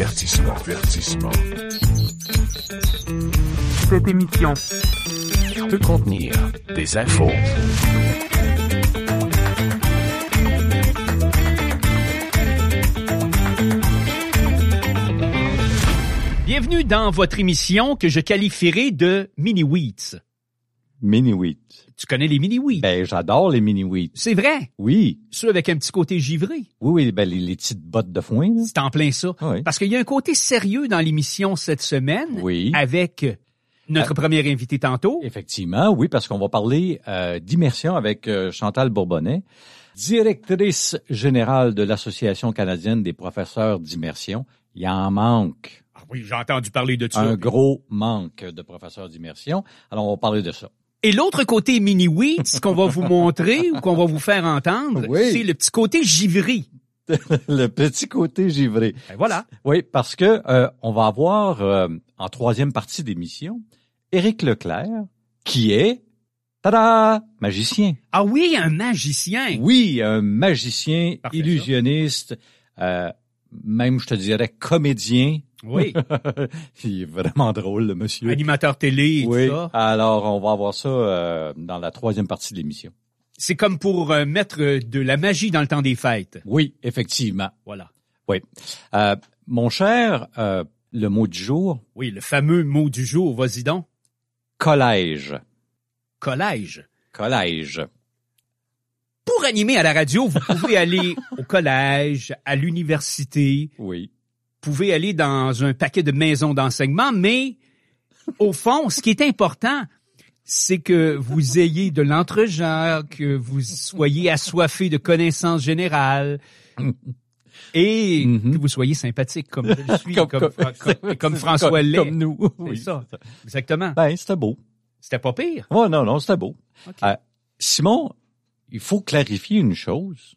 Avertissement, avertissement. Cette émission Peut contenir des infos. Bienvenue dans votre émission que je qualifierai de mini-wheats. Mini wheat. Tu connais les mini-wheats? Ben, j'adore les mini wheat. C'est vrai? Oui. Ceux avec un petit côté givré. Oui, oui, ben, les, les petites bottes de foin. C'est en plein ça. Oui. Parce qu'il y a un côté sérieux dans l'émission cette semaine. Oui. Avec notre Ah. premier invité tantôt. Effectivement, oui, parce qu'on va parler euh, d'immersion avec euh, Chantal Bourbonnais, directrice générale de l'Association canadienne des professeurs d'immersion. Il en manque. Ah oui, j'ai entendu parler de ça. Un gros manque de professeurs d'immersion. Alors, on va parler de ça. Et l'autre côté mini-wheats qu'on va vous montrer ou qu'on va vous faire entendre, Oui. c'est le petit côté givré. Le petit côté givré. Ben voilà. Oui, parce que euh, on va avoir euh, en troisième partie d'émission Éric Leclerc, qui est tada, magicien. Ah oui, un magicien. Oui, un magicien, Parfait, illusionniste, euh, même je te dirais comédien. Oui. Il est vraiment drôle, le monsieur. Animateur télé et oui. tout ça. Alors, on va avoir ça euh, dans la troisième partie de l'émission. C'est comme pour euh, mettre euh, de la magie dans le temps des fêtes. Oui, effectivement. Voilà. Oui. Euh, mon cher, euh, le mot du jour, Oui, le fameux mot du jour, vas-y donc. collège. Collège. Collège. Pour animer à la radio, vous pouvez aller au collège, à l'université, Oui. Vous pouvez aller dans un paquet de maisons d'enseignement, mais au fond, ce qui est important, c'est que vous ayez de l'entre-genre, que vous soyez assoiffé de connaissances générales et Mhm. que vous soyez sympathique comme je le suis, comme, Comme- Fra- comme- comme c'est François comme- Lay. Comme nous. Oui. ça. Exactement. Ben, c'était beau. C'était pas pire. Oh, non, non, c'était beau. Euh, Simon, il faut clarifier une chose.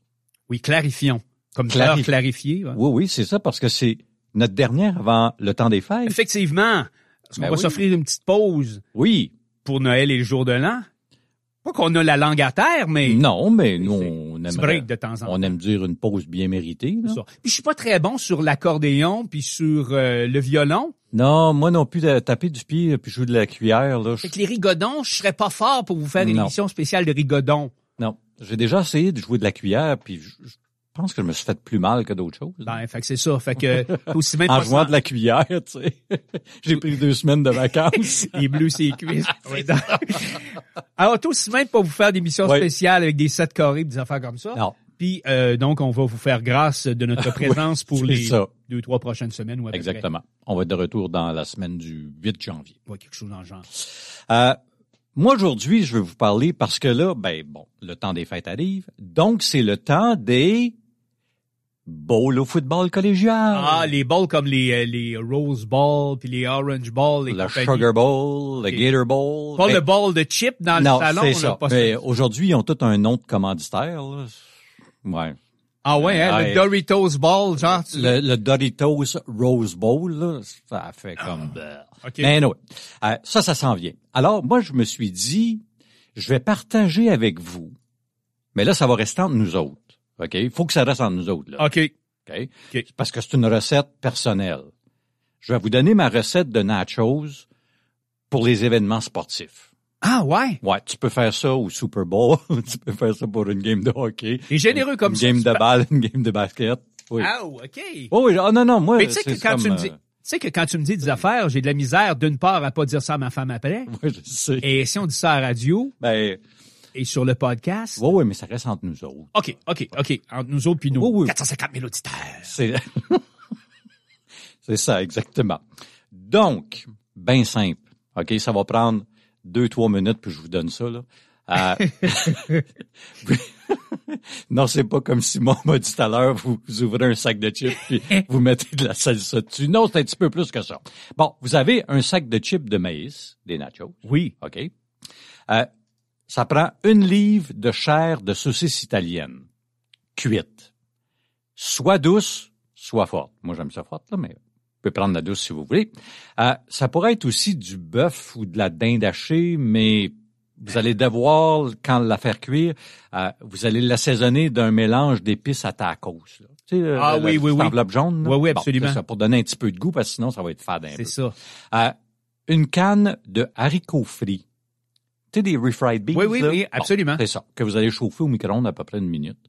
Oui, clarifions. Comme Clarif- clair, clarifier. ouais. Oui, oui, c'est ça, parce que c'est notre dernière avant le temps des fêtes. Effectivement. Parce qu'on Ben va oui. s'offrir une petite pause Oui. pour Noël et le jour de l'an. Pas qu'on a la langue à terre, mais Non, mais nous, on break de temps en temps. on aime dire une pause bien méritée. là. Ça. Puis je suis pas très bon sur l'accordéon puis sur euh, le violon. Non, moi non plus, de taper du pied puis jouer de la cuillère. Là, je- Fait que les rigodons, je serais pas fort pour vous faire une Non. émission spéciale de rigodons. Non, j'ai déjà essayé de jouer de la cuillère, puis je, je pense que je me suis fait plus mal que d'autres choses. Ben, fait que c'est ça. Fait que aussi même en jouant de la cuillère, tu sais. j'ai pris deux semaines de vacances. les bleus ses cuisses. Oui, Alors, tout aussi même pas vous faire des émissions Oui. spéciales avec des sets carrés et des affaires comme ça. non, Puis euh, donc, on va vous faire grâce de notre présence pour les ça. deux, trois prochaines semaines ou près. exactement. On va être de retour dans la semaine du 8 janvier. Quelque chose dans le genre. Euh, moi, aujourd'hui, je vais vous parler parce que là, ben bon, le temps des fêtes arrive. Donc, c'est le temps des bowls au football collégial. Ah, les balls comme les, euh, les Rose Ball puis les Orange Ball. Les le compagnies. Sugar Bowl, le. Gator Bowl. Pas Ben, le ball de chip dans le salon. c'est ça. Mais aujourd'hui, ils ont tout un nom de commanditaire. Là. Ouais. Ah ouais, hein, Ouais. le Doritos Ball, genre. tu- Le, le Doritos Rose Bowl, là, ça fait comme... OK. Mais anyway, euh, ça, ça s'en vient. Alors, moi, je me suis dit, je vais partager avec vous, mais là, ça va rester entre nous autres. OK? Il faut que ça reste entre nous autres. Là, OK. Parce que c'est une recette personnelle. Je vais vous donner ma recette de nachos pour les événements sportifs. Ah ouais? Ouais, tu peux faire ça au Super Bowl, tu peux faire ça pour une game de hockey, T'es généreux comme une ça. game tu de balle, une game de basket. Oui. Ah, OK. Oh oui, ah non, non, moi, Mais tu sais que quand comme, tu me euh, dis, tu sais que quand tu me dis des affaires, j'ai de la misère d'une part à pas dire ça à ma femme après. Oui, je sais. Et si on dit ça à la radio? Ben, et sur le podcast? oui, oui, mais ça reste entre nous autres. OK, OK, OK. Entre nous autres puis nous. Oui, oui. 450 000 auditeurs. C'est, c'est ça, exactement. Donc, ben simple. OK, ça va prendre deux, trois minutes, puis je vous donne ça, là. Euh, non, c'est pas comme Simon m'a dit tout à l'heure, vous, vous ouvrez un sac de chips puis vous mettez de la salsa dessus. Non, c'est un petit peu plus que ça. Bon, vous avez un sac de chips de maïs, des nachos, Oui. OK? Euh, ça prend une livre de chair de saucisse italienne, cuite. Soit douce, soit forte. Moi, j'aime ça forte, là, mais vous pouvez prendre la douce si vous voulez. Euh, ça pourrait être aussi du bœuf ou de la dinde hachée, mais vous allez devoir, quand la faire cuire, euh, vous allez l'assaisonner d'un mélange d'épices à tacos. là. Tu Tu sais, Ah la- oui, la oui, petite oui. enveloppe jaune. là. Oui, oui, absolument. ça, pour donner un petit peu de goût, parce que sinon, ça va être fade un C'est peu. ça. Euh, une canne de haricots frits. Tu sais, des refried beans. Oui, oui, là? oui, Bon, absolument. c'est ça, que vous allez chauffer au micro-ondes à peu près une minute.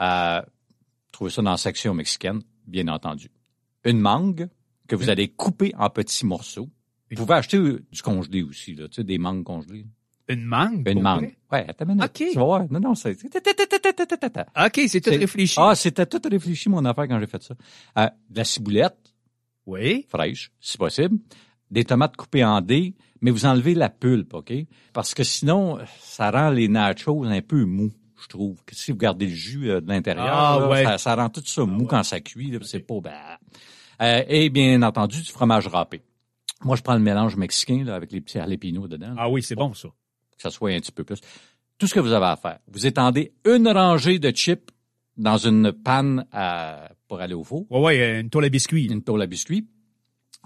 Euh, trouvez ça dans la section mexicaine, bien entendu. Une mangue que vous allez couper en petits morceaux. Vous pouvez acheter euh, du congelé aussi, là, tu sais, des mangues congelées. Une mangue. Une mangue. Ouais, attends une minute. OK. Tu vas voir. Non, non, c'est... OK, c'est tout réfléchi. Ah, c'était tout réfléchi, mon affaire, quand j'ai fait ça. Euh, de la ciboulette Oui. fraîche, si possible. Des tomates coupées en dés, mais vous enlevez la pulpe, OK? Parce que sinon, ça rend les nachos un peu mous, je trouve. Que si vous gardez le jus euh, de l'intérieur, Ah, là, ouais. ça, ça rend tout ça mou quand ça cuit. là, C'est pas... bah. Euh, et bien entendu, du fromage râpé. Moi, je prends le mélange mexicain là, avec les petits jalapenos dedans. là, Ah oui, c'est bon, ça. que ça soit un petit peu plus. Tout ce que vous avez à faire, vous étendez une rangée de chips dans une panne à- pour aller au four, Oui, oui, une toile à biscuits. une tôle à biscuits.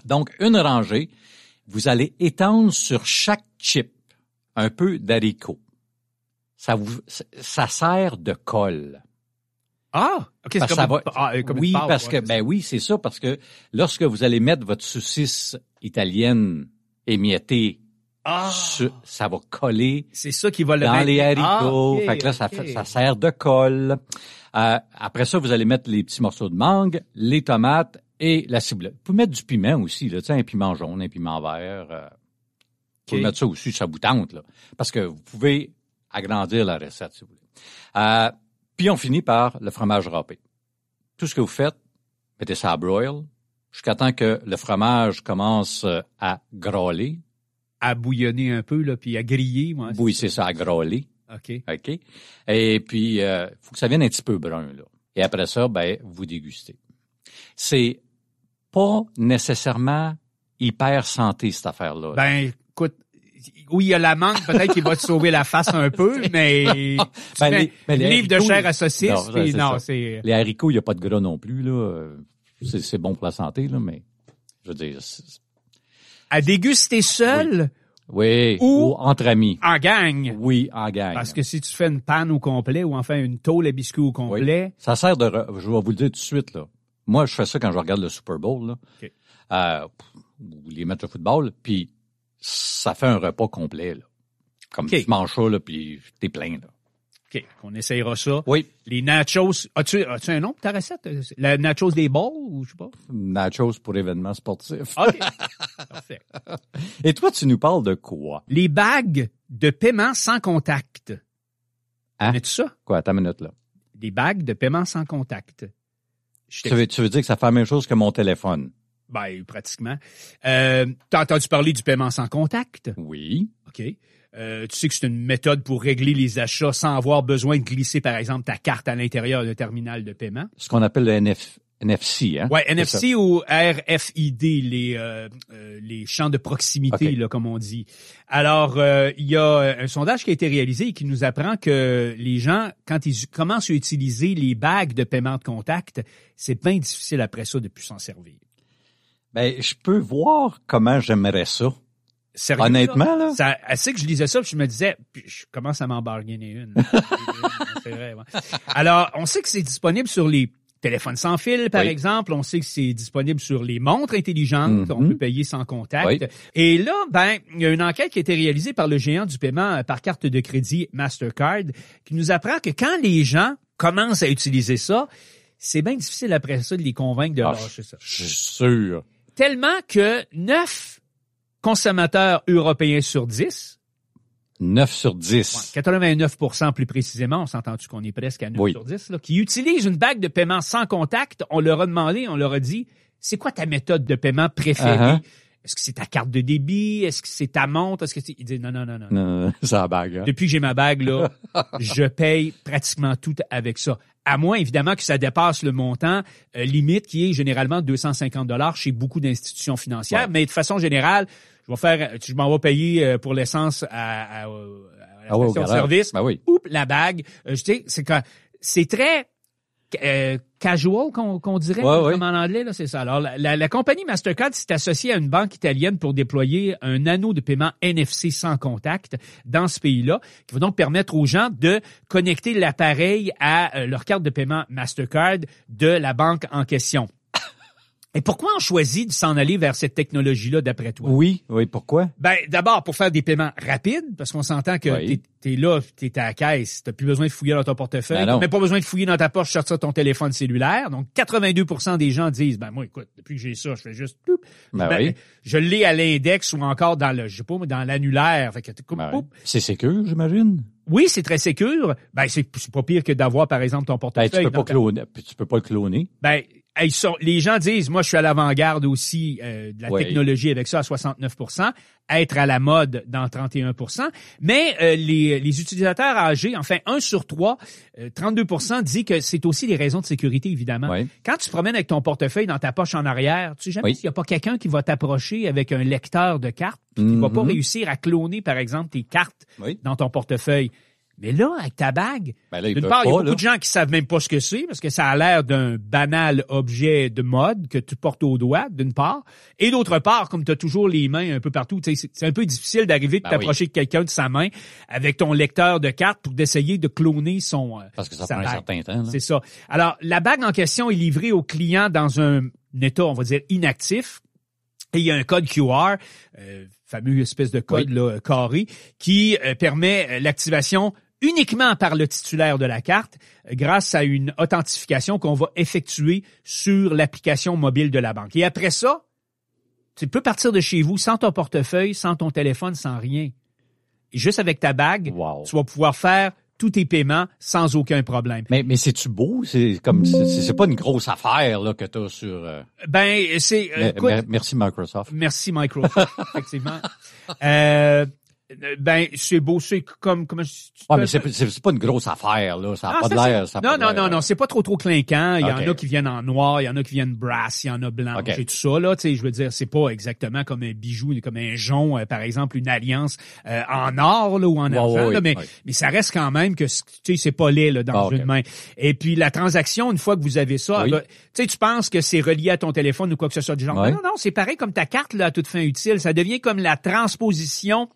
Donc, une rangée, vous allez étendre sur chaque chip un peu d'haricot. Ça vous, ça sert de colle. Ah, OK, c'est comme, ah, une oui, parce que, ben oui, c'est ça, parce que lorsque vous allez mettre votre saucisse italienne émiettée, Ah, ça va coller c'est ça qui va le dans mettre- les haricots. Ah, ok, fait que là, ça sert de colle. Euh, après ça, vous allez mettre les petits morceaux de mangue, les tomates et la ciboulette. Vous pouvez mettre du piment aussi, là, un piment jaune, un piment vert. Euh, vous pouvez mettre ça aussi, ça vous tente, là. Parce que vous pouvez agrandir la recette, si vous voulez. Euh, puis on finit par le fromage râpé. Tout ce que vous faites, mettez ça à broil jusqu'à temps que le fromage commence euh, à grôler. À bouillonner un peu, là, puis à griller, moi. Oui, c'est ça, à grôler. OK. OK? Et puis, euh, faut que ça vienne un petit peu brun, là. Et après ça, ben, vous dégustez. C'est pas nécessairement hyper santé, cette affaire-là. Ben, écoute, oui, il y a la mangue, peut-être qu'il va te sauver la face un peu, mais Ben, les- ben, une les livre de chair à saucisse, Non, puis non, c'est... Les haricots, il n'y a pas de gras non plus, là. Euh, C'est bon pour la santé, là, mais je veux dire, c'est- À déguster seul, oui, Ou- ou entre amis. en gang? Oui, en gang. Parce que si tu fais une panne au complet ou enfin une tôle à biscuits au complet, Ça sert de... re- Je vais vous le dire tout de suite, là. Moi, je fais ça quand je regarde le Super Bowl, là. OK. Euh, ou les matchs de football, puis ça fait un repas complet, là. Comme tu manges ça, là, puis t'es plein, là. OK, on essayera ça. Oui. Les nachos, as-tu as un nom pour ta recette? La nachos des balls ou je sais pas? Nachos pour événements sportifs. OK, parfait. Et toi, tu nous parles de quoi? Les bagues de paiement sans contact. Hein? Connais-tu ça? Quoi, à ta minute, là? Des bagues de paiement sans contact. Je Tu veux, tu veux dire que ça fait la même chose que mon téléphone? Ben, pratiquement. Euh, T'as entendu parler du paiement sans contact? Oui. OK. Euh, tu sais que c'est une méthode pour régler les achats sans avoir besoin de glisser, par exemple, ta carte à l'intérieur d'un terminal de paiement? Ce qu'on appelle le NF, NFC, hein? Ouais, NFC ou RFID, les euh, euh, les champs de proximité, là, comme on dit. Alors, euh, il y a un sondage qui a été réalisé et qui nous apprend que les gens, quand ils commencent à utiliser les bagues de paiement de contact, c'est bien difficile après ça de plus s'en servir. Ben, je peux voir comment j'aimerais ça. Sérieux, Honnêtement, là? Ça, assez que je lisais ça, puis je me disais, puis je commence à m'en bargainer une. vrai, ouais. Alors, on sait que c'est disponible sur les téléphones sans fil, par Oui. exemple. On sait que c'est disponible sur les montres intelligentes Mhm. qu'on peut payer sans contact. Oui. Et là, ben, il y a une enquête qui a été réalisée par le géant du paiement euh, par carte de crédit Mastercard qui nous apprend que quand les gens commencent à utiliser ça, c'est bien difficile après ça de les convaincre de Ah, lâcher ça. Je suis sûr. Tellement que 9 consommateurs européens sur 10 9 sur 10. 89% plus précisément, on s'entend-tu qu'on est presque à 9 Oui. sur 10, là, qui utilisent une bague de paiement sans contact? On leur a demandé, on leur a dit, c'est quoi ta méthode de paiement préférée? Uh-huh. Est-ce que c'est ta carte de débit? Est-ce que c'est ta montre? Est-ce que c'est... Ils disent non, non, non, non. Non, c'est la bague. hein. Depuis que j'ai ma bague, là, je paye pratiquement tout avec ça. À moins, évidemment, que ça dépasse le montant euh, limite qui est généralement 250 dollars chez beaucoup d'institutions financières. Ouais. Mais de façon générale, je vais faire, je m'en vais payer euh, pour l'essence à, à, à la Ah ouais, au station de garage. service. Ben oui. Oups, la bague. Euh, je sais, c'est quand, c'est très euh, casual qu'on qu'on dirait Ouais, ouais. comme en anglais là c'est ça alors la, la- la compagnie Mastercard s'est associée à une banque italienne pour déployer un anneau de paiement NFC sans contact dans ce pays-là qui va donc permettre aux gens de connecter l'appareil à euh, leur carte de paiement Mastercard de la banque en question. Et pourquoi on choisit de s'en aller vers cette technologie-là d'après toi? Oui, oui, pourquoi? ben, d'abord, pour faire des paiements rapides, parce qu'on s'entend que Oui. t'es es là, t'es à la caisse, t'as plus besoin de fouiller dans ton portefeuille, Ben t'as même pas besoin de fouiller dans ta poche, sortir ton téléphone cellulaire. Donc, 82% des gens disent, ben moi, écoute, depuis que j'ai ça, je fais juste. Ben oui. je l'ai à l'index ou encore dans le, je sais pas, dans l'annulaire. Fait que, Ben, poup. c'est sécure, j'imagine? Oui, c'est très sécure. Ben, c'est pas pire que d'avoir, par exemple, ton Ben, portefeuille. tu peux pas ta- cloner. Tu peux pas le cloner. ben, ils sont, les gens disent, moi, je suis à l'avant-garde aussi euh, de la Oui. technologie avec ça à 69% être à la mode dans 31% mais euh, les, les utilisateurs âgés, enfin, un sur trois, euh, 32% dit que c'est aussi des raisons de sécurité, évidemment. Oui. Quand tu te promènes avec ton portefeuille dans ta poche en arrière, tu sais jamais Oui. s'il n'y a pas quelqu'un qui va t'approcher avec un lecteur de cartes, qui va pas Mhm. réussir à cloner, par exemple, tes cartes Oui. dans ton portefeuille. Mais là, avec ta bague, Ben d'une part, il y a beaucoup là. de gens qui savent même pas ce que c'est parce que ça a l'air d'un banal objet de mode que tu portes au doigt, d'une part. Et d'autre part, comme tu as toujours les mains un peu partout, c'est un peu difficile d'arriver de Ben t'approcher de quelqu'un de sa main avec ton lecteur de cartes pour d'essayer de cloner son euh, Parce que ça prend un certain temps. C'est ça. Alors, la bague en question est livrée au client dans un état, on va dire, inactif. Et il y a un code QR, euh, fameux espèce de code Oui. là, carré, qui euh, permet euh, l'activation uniquement par le titulaire de la carte euh, grâce à une authentification qu'on va effectuer sur l'application mobile de la banque. Et après ça, tu peux partir de chez vous sans ton portefeuille, sans ton téléphone, sans rien. Et juste avec ta bague, Wow. tu vas pouvoir faire tous tes paiements sans aucun problème. Mais, mais c'est-tu beau? C'est comme, c'est pas une grosse affaire, là, que t'as sur, euh, Ben, c'est... euh, merci Microsoft. Merci Microsoft, effectivement. Euh, ben, c'est beau, c'est comme... tu Ah, mais c'est c'est- pas une grosse affaire, là. Ça a Ah, pas de l'air, ça Non, non, non, non, c'est pas trop trop clinquant. Il y en a qui viennent en noir, il y en a qui viennent brass, il y en a blanc Ok. et tout ça. Là, tu sais, je veux dire, c'est pas exactement comme un bijou, comme un jonc, euh, par exemple, une alliance euh, en or là, ou en argent. là, mais, mais ça reste quand même que tu sais, c'est pas laid là, dans Ah, une main. Et puis la transaction, une fois que vous avez ça, Oui. ben, tu sais, tu penses que c'est relié à ton téléphone ou quoi que ce soit du genre. Non, non, c'est pareil comme ta carte là, à toute fin utile. Ça devient comme la transposition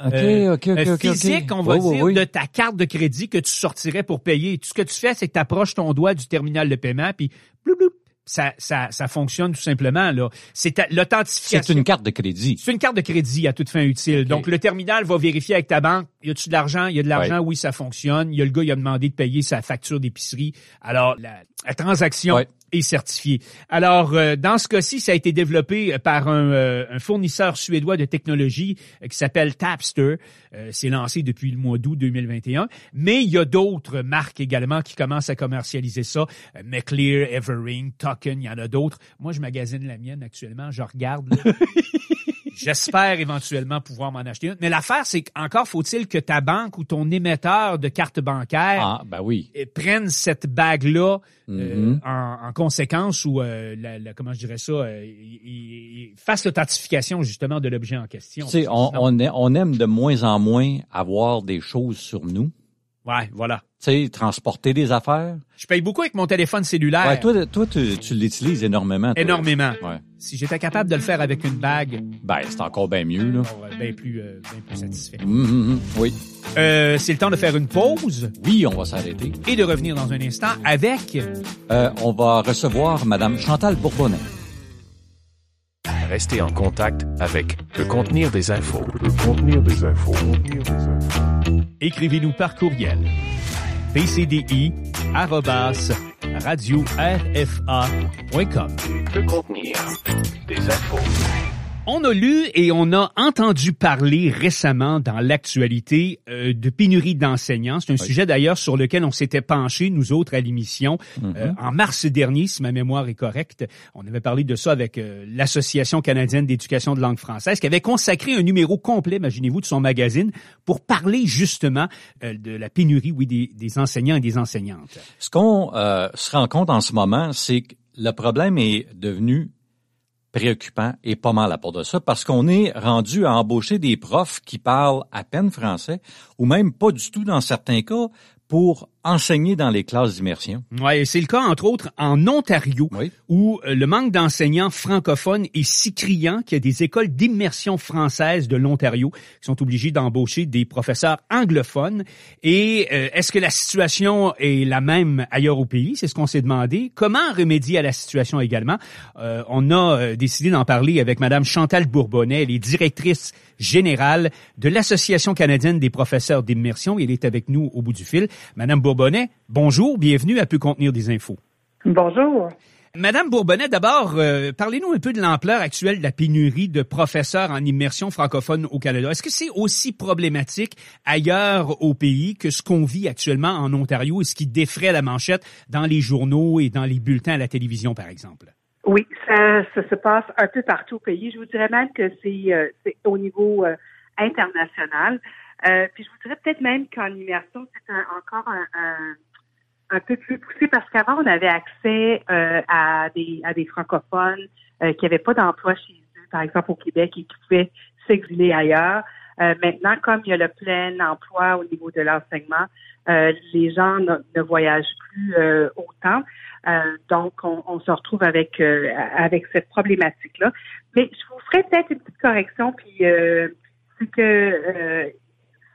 Euh, OK, OK, euh, OK. physique, on va dire, oui. de ta carte de crédit que tu sortirais pour payer. Tout ce que tu fais, c'est que tu approches ton doigt du terminal de paiement, puis bloup, bloup, ça, ça, ça fonctionne tout simplement. là. C'est l'authentification. C'est une carte de crédit. C'est une carte de crédit à toute fin utile. Donc, le terminal va vérifier avec ta banque, y a-tu de l'argent? Il y a de l'argent, oui, ça fonctionne. Il y a le gars, il a demandé de payer sa facture d'épicerie. Alors, la, la transaction Ouais. Est certifiée. Alors, euh, dans ce cas-ci, ça a été développé par un, euh, un fournisseur suédois de technologie euh, qui s'appelle Tapster. Euh, c'est lancé depuis le mois d'août 2021. Mais il y a d'autres marques également qui commencent à commercialiser ça. Euh, McLear, Evering, Token, il y en a d'autres. Moi, je magasine la mienne actuellement. Je regarde. J'espère éventuellement pouvoir m'en acheter une. Mais l'affaire, c'est qu'encore faut-il que ta banque ou ton émetteur de carte bancaire Ah, ben oui. euh, prenne cette bague-là euh, Mhm. en, en conséquence ou, euh, la, la- comment je dirais ça, euh, fasse l'authentification justement de l'objet en question. Tu sais, on, aime de moins en moins avoir des choses sur nous. Ouais, voilà. Tu sais, transporter des affaires. Je paye beaucoup avec mon téléphone cellulaire. Ouais, toi, toi tu, tu l'utilises énormément. toi. énormément. Ouais. Si j'étais capable de le faire avec une bague, Ben, c'est encore bien mieux, là. bien plus, euh, bien plus satisfait. Hum, hum, hum. Oui. Euh, c'est le temps de faire une pause Oui, on va s'arrêter. et de revenir dans un instant avec Euh, on va recevoir Madame Chantal Bourbonnais. Restez en contact avec le contenir des infos. Le contenir des infos. Contenir des infos. écrivez-nous par courriel pcdi arrobas, radio rfa.com. Le contenir des infos. On a lu et on a entendu parler récemment dans l'actualité euh, de pénurie d'enseignants. C'est un sujet d'ailleurs sur lequel on s'était penché, nous autres, à l'émission. Euh, en mars dernier, si ma mémoire est correcte, on avait parlé de ça avec euh, l'Association canadienne d'éducation de langue française, qui avait consacré un numéro complet, imaginez-vous, de son magazine pour parler justement euh, de la pénurie, oui, des, des enseignants et des enseignantes. Ce qu'on euh, se rend compte en ce moment, c'est que le problème est devenu préoccupant et pas mal à part de ça parce qu'on est rendu à embaucher des profs qui parlent à peine français ou même pas du tout dans certains cas pour enseigner dans les classes d'immersion. Ouais, c'est le cas entre autres en Ontario, Oui. où euh, le manque d'enseignants francophones est si criant qu'il y a des écoles d'immersion française de l'Ontario qui sont obligées d'embaucher des professeurs anglophones. Et euh, est-ce que la situation est la même ailleurs au pays? C'est ce qu'on s'est demandé. Comment remédier à la situation également? Euh, On a euh, décidé d'en parler avec Madame Chantal Bourbonnais, elle est directrice générale de l'Association canadienne des professeurs d'immersion. Elle est avec nous au bout du fil. Madame Bourbonnais, bonjour, bienvenue à Pu contenir des infos. Bonjour. Madame Bourbonnais, d'abord, euh, parlez-nous un peu de l'ampleur actuelle de la pénurie de professeurs en immersion francophone au Canada. Est-ce que c'est aussi problématique ailleurs au pays que ce qu'on vit actuellement en Ontario et ce qui défraie la manchette dans les journaux et dans les bulletins à la télévision, par exemple? Oui, ça, ça se passe un peu partout au pays. Je vous dirais même que c'est euh, au niveau euh, international. Euh, puis je vous dirais peut-être même qu'en immersion, c'est encore un, un, un peu plus poussé parce qu'avant, on avait accès euh, à, des, à des francophones euh, qui n'avaient pas d'emploi chez eux, par exemple au Québec, et qui pouvaient s'exiler ailleurs. Euh, maintenant, comme il y a le plein emploi au niveau de l'enseignement, euh, les gens ne, voyagent plus autant. Donc, on, on se retrouve avec avec cette problématique-là. Mais je vous ferai peut-être une petite correction, puis c'est que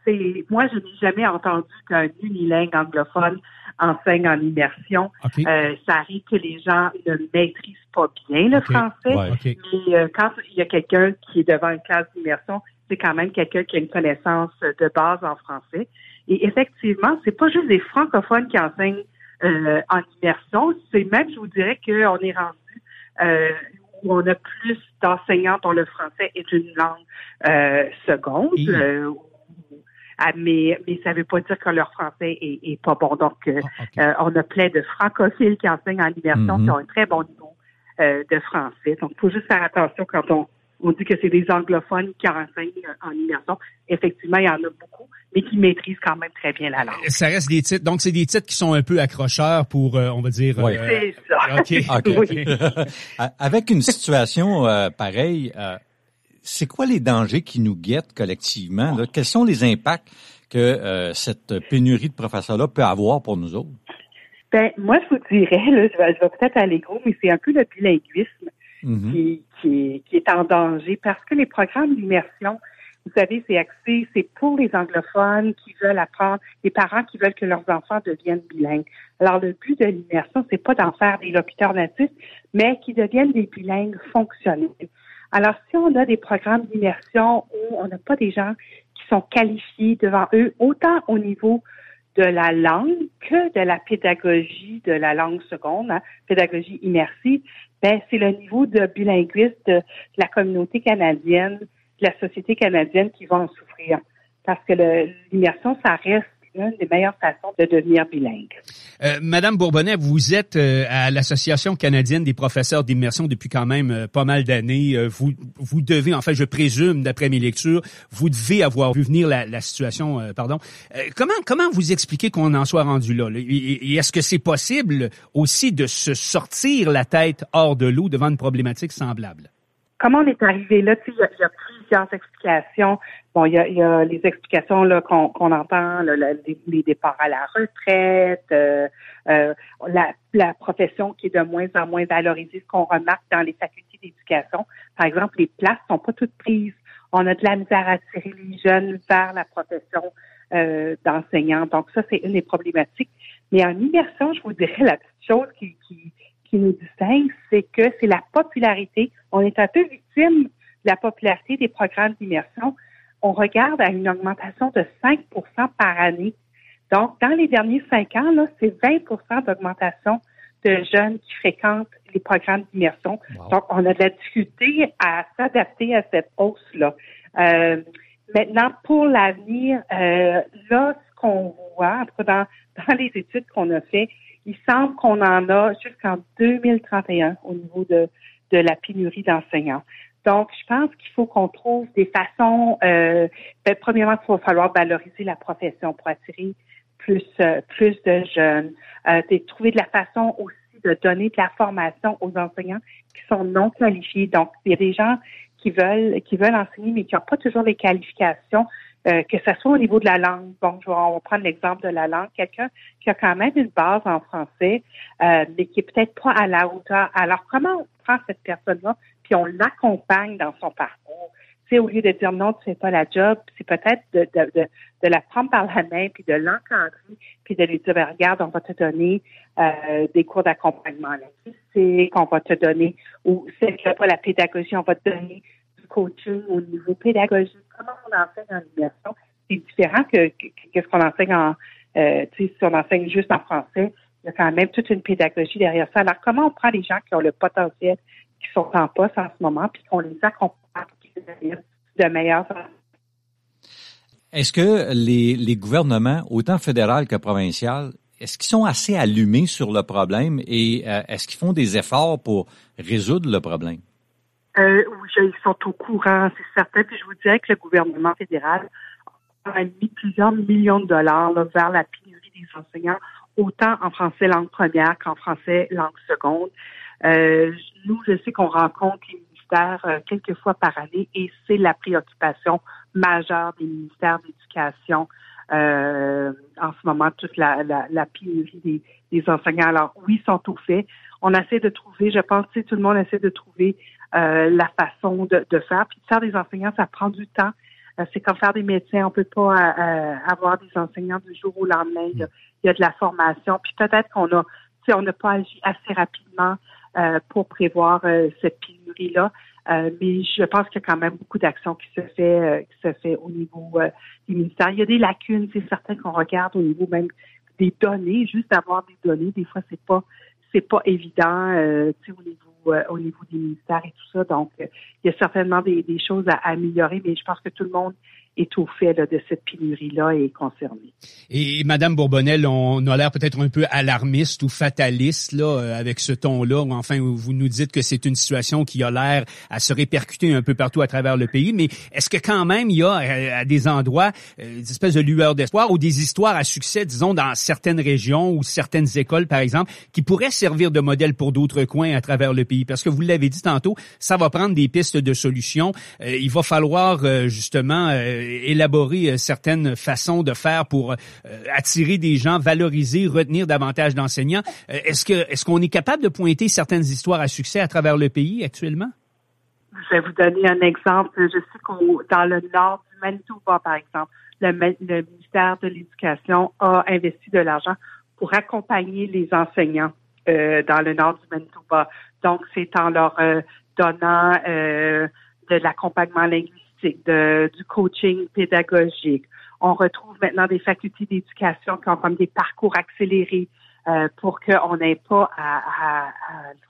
c'est moi, je n'ai jamais entendu qu'un unilingue anglophone enseigne en immersion. Euh, ça arrive que les gens ne maîtrisent pas bien le français, Ouais. Mais euh, quand il y a quelqu'un qui est devant une classe d'immersion, c'est quand même quelqu'un qui a une connaissance de base en français. Et effectivement, c'est pas juste des francophones qui enseignent euh, en immersion, c'est même, je vous dirais, qu'on est rendu où on a plus d'enseignants dont le français est une langue seconde. Et- mais, mais ça veut pas dire que leur français est, est pas bon. Donc, euh, Ah, euh, on a plein de francophiles qui enseignent en immersion, Mhm. qui ont un très bon niveau euh, de français. Donc, il faut juste faire attention quand on, on dit que c'est des anglophones qui enseignent euh, en immersion. Effectivement, il y en a beaucoup, mais qui maîtrisent quand même très bien la langue. Ça reste des titres. Donc, c'est des titres qui sont un peu accrocheurs pour, euh, on va dire... Oui. euh, C'est ça. OK. OK. Oui. Avec une situation euh, pareille, euh, c'est quoi les dangers qui nous guettent collectivement? là? Quels sont les impacts que euh, cette pénurie de professeurs-là peut avoir pour nous autres? Ben, moi, je vous dirais, là, je vais, peut-être aller gros, mais c'est un peu le bilinguisme Mhm. qui, qui, est- qui est en danger parce que les programmes d'immersion, vous savez, c'est axé, c'est pour les anglophones qui veulent apprendre, les parents qui veulent que leurs enfants deviennent bilingues. Alors, le but de l'immersion, c'est pas d'en faire des locuteurs natifs, mais qu'ils deviennent des bilingues fonctionnels. Alors, si on a des programmes d'immersion où on n'a pas des gens qui sont qualifiés devant eux, autant au niveau de la langue que de la pédagogie de la langue seconde, hein, pédagogie immersive, ben, c'est le niveau de bilinguisme de, la communauté canadienne, de la société canadienne qui va en souffrir. Parce que l'immersion, ça reste l'une des meilleures façons de devenir bilingue. Euh, Madame Bourbonnais, vous êtes euh, à l'Association canadienne des professeurs d'immersion depuis quand même euh, pas mal d'années. Euh, vous, vous devez, en fait, je présume, d'après mes lectures, vous devez avoir vu venir la, la situation. euh, pardon. Euh, comment comment vous expliquez qu'on en soit rendu là, là? Et, est-ce que c'est possible aussi de se sortir la tête hors de l'eau devant une problématique semblable? Comment on est arrivé là? Il y, y a Bon, il y a, y a les explications là qu'on qu'on entend, là, le- les, les départs à la retraite, euh, euh, la, la profession qui est de moins en moins valorisée, ce qu'on remarque dans les facultés d'éducation. Par exemple, les places sont pas toutes prises. On a de la misère à attirer les jeunes vers la profession euh, d'enseignant. Donc ça, c'est une des problématiques. Mais en immersion, je vous dirais la petite chose qui, qui, qui nous distingue, c'est que c'est la popularité. On est un peu victime la popularité des programmes d'immersion. On regarde à une augmentation de 5% par année. Donc, dans les derniers cinq ans, là, c'est 20% d'augmentation de jeunes qui fréquentent les programmes d'immersion. Wow. Donc, on a de la difficulté à s'adapter à cette hausse-là. Euh, maintenant, pour l'avenir, euh, là, ce qu'on voit, en tout cas dans, dans les études qu'on a fait, il semble qu'on en a jusqu'en 2031 au niveau de, de la pénurie d'enseignants. Donc, je pense qu'il faut qu'on trouve des façons. Euh, ben, premièrement, il va falloir valoriser la profession pour attirer plus euh, plus de jeunes. Euh, de trouver de la façon aussi de donner de la formation aux enseignants qui sont non qualifiés. Donc, il y a des gens qui veulent qui veulent enseigner mais qui n'ont pas toujours les qualifications. euh, que ce soit au niveau de la langue. Bon, je vais, on va prendre l'exemple de la langue. Quelqu'un qui a quand même une base en français, euh, mais qui est peut-être pas à la hauteur. Alors, comment on prend cette personne-là, puis on l'accompagne dans son parcours? au lieu de dire non, tu fais pas la job, c'est peut-être de, de, de, de, la prendre par la main, puis de l'encadrer, puis de lui dire, ben, regarde, on va te donner euh, des cours d'accompagnement c'est qu'on va te donner, ou c'est pas la pédagogie, on va te donner du coaching au niveau pédagogique. Comment on enseigne en immersion? C'est différent que qu'est-ce qu'on enseigne en, euh, tu sais, si on enseigne juste en français, il y a quand même toute une pédagogie derrière ça. Alors, comment on prend les gens qui ont le potentiel, qui sont en poste en ce moment, puis qu'on les accompagne de meilleurs Est-ce que les, les gouvernements, autant fédéral que provincial, est-ce qu'ils sont assez allumés sur le problème et euh, est-ce qu'ils font des efforts pour résoudre le problème? Euh, oui, ils sont au courant, c'est certain. Puis je vous dirais que le gouvernement fédéral a mis plusieurs millions de dollars vers la pénurie des enseignants, autant en français langue première qu'en français langue seconde. Euh, nous, je sais qu'on rencontre les ministères euh, quelques fois par année et c'est la préoccupation majeure des ministères d'éducation euh, en ce moment, toute la, la, la pénurie des, des, enseignants. Alors oui, sont tout faits. On essaie de trouver, je pense que tout le monde essaie de trouver euh, la façon de, de, faire. Puis de faire des enseignants, ça prend du temps. Euh, c'est comme faire des médecins. On peut pas avoir des enseignants du jour au lendemain. Il y a, de la formation. Puis peut-être qu'on a, on n'a pas agi assez rapidement pour prévoir euh, cette pénurie-là. Euh, mais je pense qu'il y a quand même beaucoup d'actions qui se fait qui se fait au niveau du ministère. Il y a des lacunes, c'est certain qu'on regarde au niveau même des données, juste avoir des données, des fois c'est pas c'est pas évident euh, au niveau au niveau des ministères et tout ça. Donc il y a certainement des, des choses à améliorer, mais je pense que tout le monde est fait de cette pénurie-là est concerné. Et Madame Bourbonnel, on a l'air peut-être un peu alarmiste ou fataliste là euh, avec ce ton-là. Enfin, vous nous dites que c'est une situation qui a l'air à se répercuter un peu partout à travers le pays. Mais est-ce que quand même il y a à, des endroits euh, des espèces de lueurs d'espoir ou des histoires à succès, disons dans certaines régions ou certaines écoles, par exemple, qui pourraient servir de modèle pour d'autres coins à travers le pays? Parce que vous l'avez dit tantôt, ça va prendre des pistes de solutions. Euh, il va falloir justement élaborer euh, certaines façons de faire pour euh, attirer des gens, valoriser, retenir davantage d'enseignants. Euh, est-ce que est-ce qu'on est capable de pointer certaines histoires à succès à travers le pays actuellement? Je vais vous donner un exemple. Je sais qu'au dans le nord du Manitoba, par exemple, le, ministère de l'Éducation a investi de l'argent pour accompagner les enseignants dans le nord du Manitoba. Donc, c'est en leur donnant de l'accompagnement linguistique de, du coaching pédagogique. On retrouve maintenant des facultés d'éducation qui ont comme des parcours accélérés euh, pour qu'on n'ait pas à, à,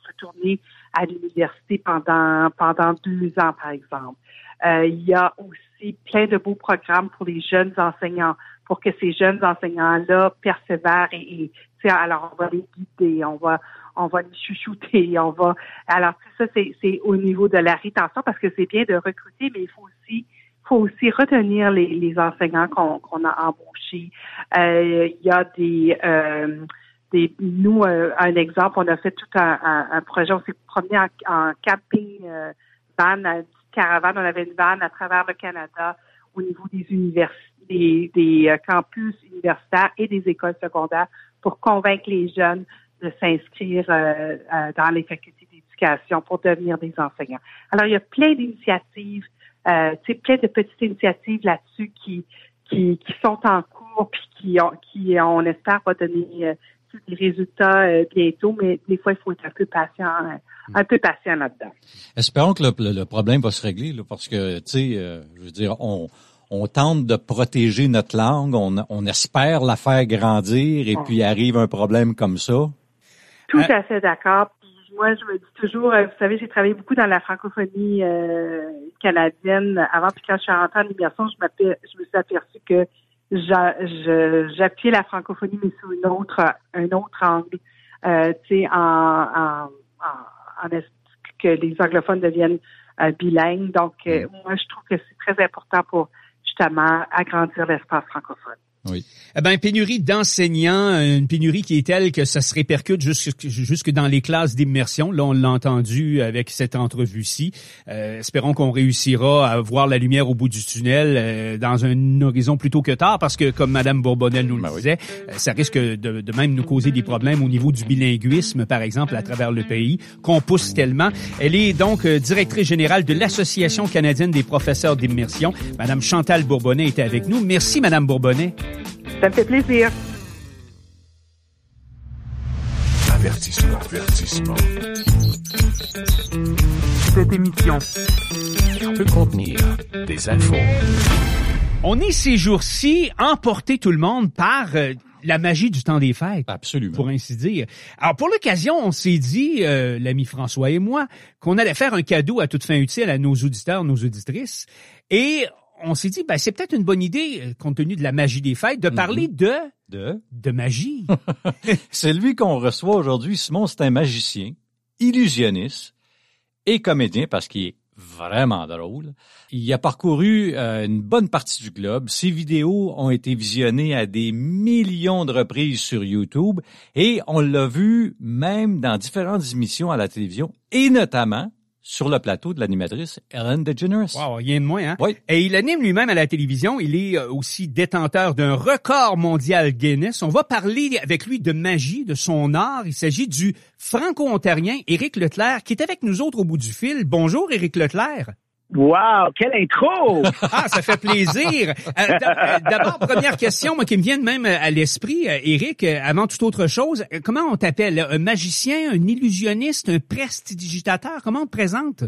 retourner à l'université pendant pendant deux ans, par exemple. Euh, il y a aussi plein de beaux programmes pour les jeunes enseignants, pour que ces jeunes enseignants-là persévèrent et, et alors on va les guider, on va on va les chouchouter, on va. Alors ça, c'est au niveau de la rétention parce que c'est bien de recruter, mais il faut aussi faut aussi retenir les, les enseignants qu'on a embauchés. Euh, il y a des euh, des, nous, euh, un exemple, on a fait tout un, un, projet, on s'est promené en, en camping euh, van, caravane, on avait une van à travers le Canada au niveau des universités, des, des campus universitaires et des écoles secondaires pour convaincre les jeunes de s'inscrire euh, euh, dans les facultés d'éducation pour devenir des enseignants. Alors, il y a plein d'initiatives, euh, plein de petites initiatives là-dessus qui, qui, qui sont en cours puis qui, ont, qui on espère, va donner euh, des résultats bientôt, mais des fois, il faut être un peu patient, un peu patient là-dedans. Espérons que le, le, problème va se régler, là, parce que, tu sais, je veux dire, on, on tente de protéger notre langue, on, on espère la faire grandir, et puis arrive un problème comme ça. Tout hein? à fait d'accord. Moi, je me dis toujours, euh, vous savez, j'ai travaillé beaucoup dans la francophonie euh, canadienne avant, puis quand je suis rentrée en immersion, je, je me suis aperçue que j'appuyais la francophonie, mais sous une autre, un autre angle, euh, tu sais, en, en, en, en, que les anglophones deviennent euh, bilingues. Donc, euh, mm. moi, je trouve que c'est très important pour justement agrandir l'espace francophone. Oui. Eh ben, pénurie d'enseignants, une pénurie qui est telle que ça se répercute jusque, jusque dans les classes d'immersion. Là, on l'a entendu avec cette entrevue-ci. Euh, espérons qu'on réussira à voir la lumière au bout du tunnel euh, dans un horizon plutôt que tard, parce que, comme Madame Bourbonnel nous le Ben disait, euh, ça risque de, de même nous causer des problèmes au niveau du bilinguisme, par exemple, à travers le pays, qu'on pousse tellement. Elle est donc euh, directrice générale de l'Association canadienne des professeurs d'immersion. Madame Chantal Bourbonnet était avec nous. Merci, Madame Bourbonnet. Ça me fait plaisir. Avertissement. Avertissement. Cette émission Peut contenir des infos. On est ces jours-ci emporté tout le monde par euh, la magie du temps des fêtes. Absolument. Pour ainsi dire. Alors, pour l'occasion, on s'est dit, euh, l'ami François et moi, qu'on allait faire un cadeau à toute fin utile à nos auditeurs, nos auditrices. Et on s'est dit, ben, c'est peut-être une bonne idée, euh, compte tenu de la magie des fêtes, de parler de, De... de magie. C'est lui qu'on reçoit aujourd'hui. Simon, c'est un magicien, illusionniste et comédien parce qu'il est vraiment drôle. Il a parcouru euh, une bonne partie du globe. Ses vidéos ont été visionnées à des millions de reprises sur YouTube et on l'a vu même dans différentes émissions à la télévision et notamment sur le plateau de l'animatrice Ellen DeGeneres. Wow, rien de moins, hein? Oui. Et il anime lui-même à la télévision. Il est euh, aussi détenteur d'un record mondial Guinness. On va parler avec lui de magie, de son art. Il s'agit du franco-ontarien Éric Leclerc, qui est avec nous autres au bout du fil. Bonjour, Éric Leclerc. Wow, quelle intro! Ah, ça fait plaisir. Euh, euh, D'abord, première question, moi, qui me vient de même à l'esprit, euh, Éric, euh, avant toute autre chose, euh, comment on t'appelle? Un magicien, un illusionniste, un prestidigitateur? Comment on te présente?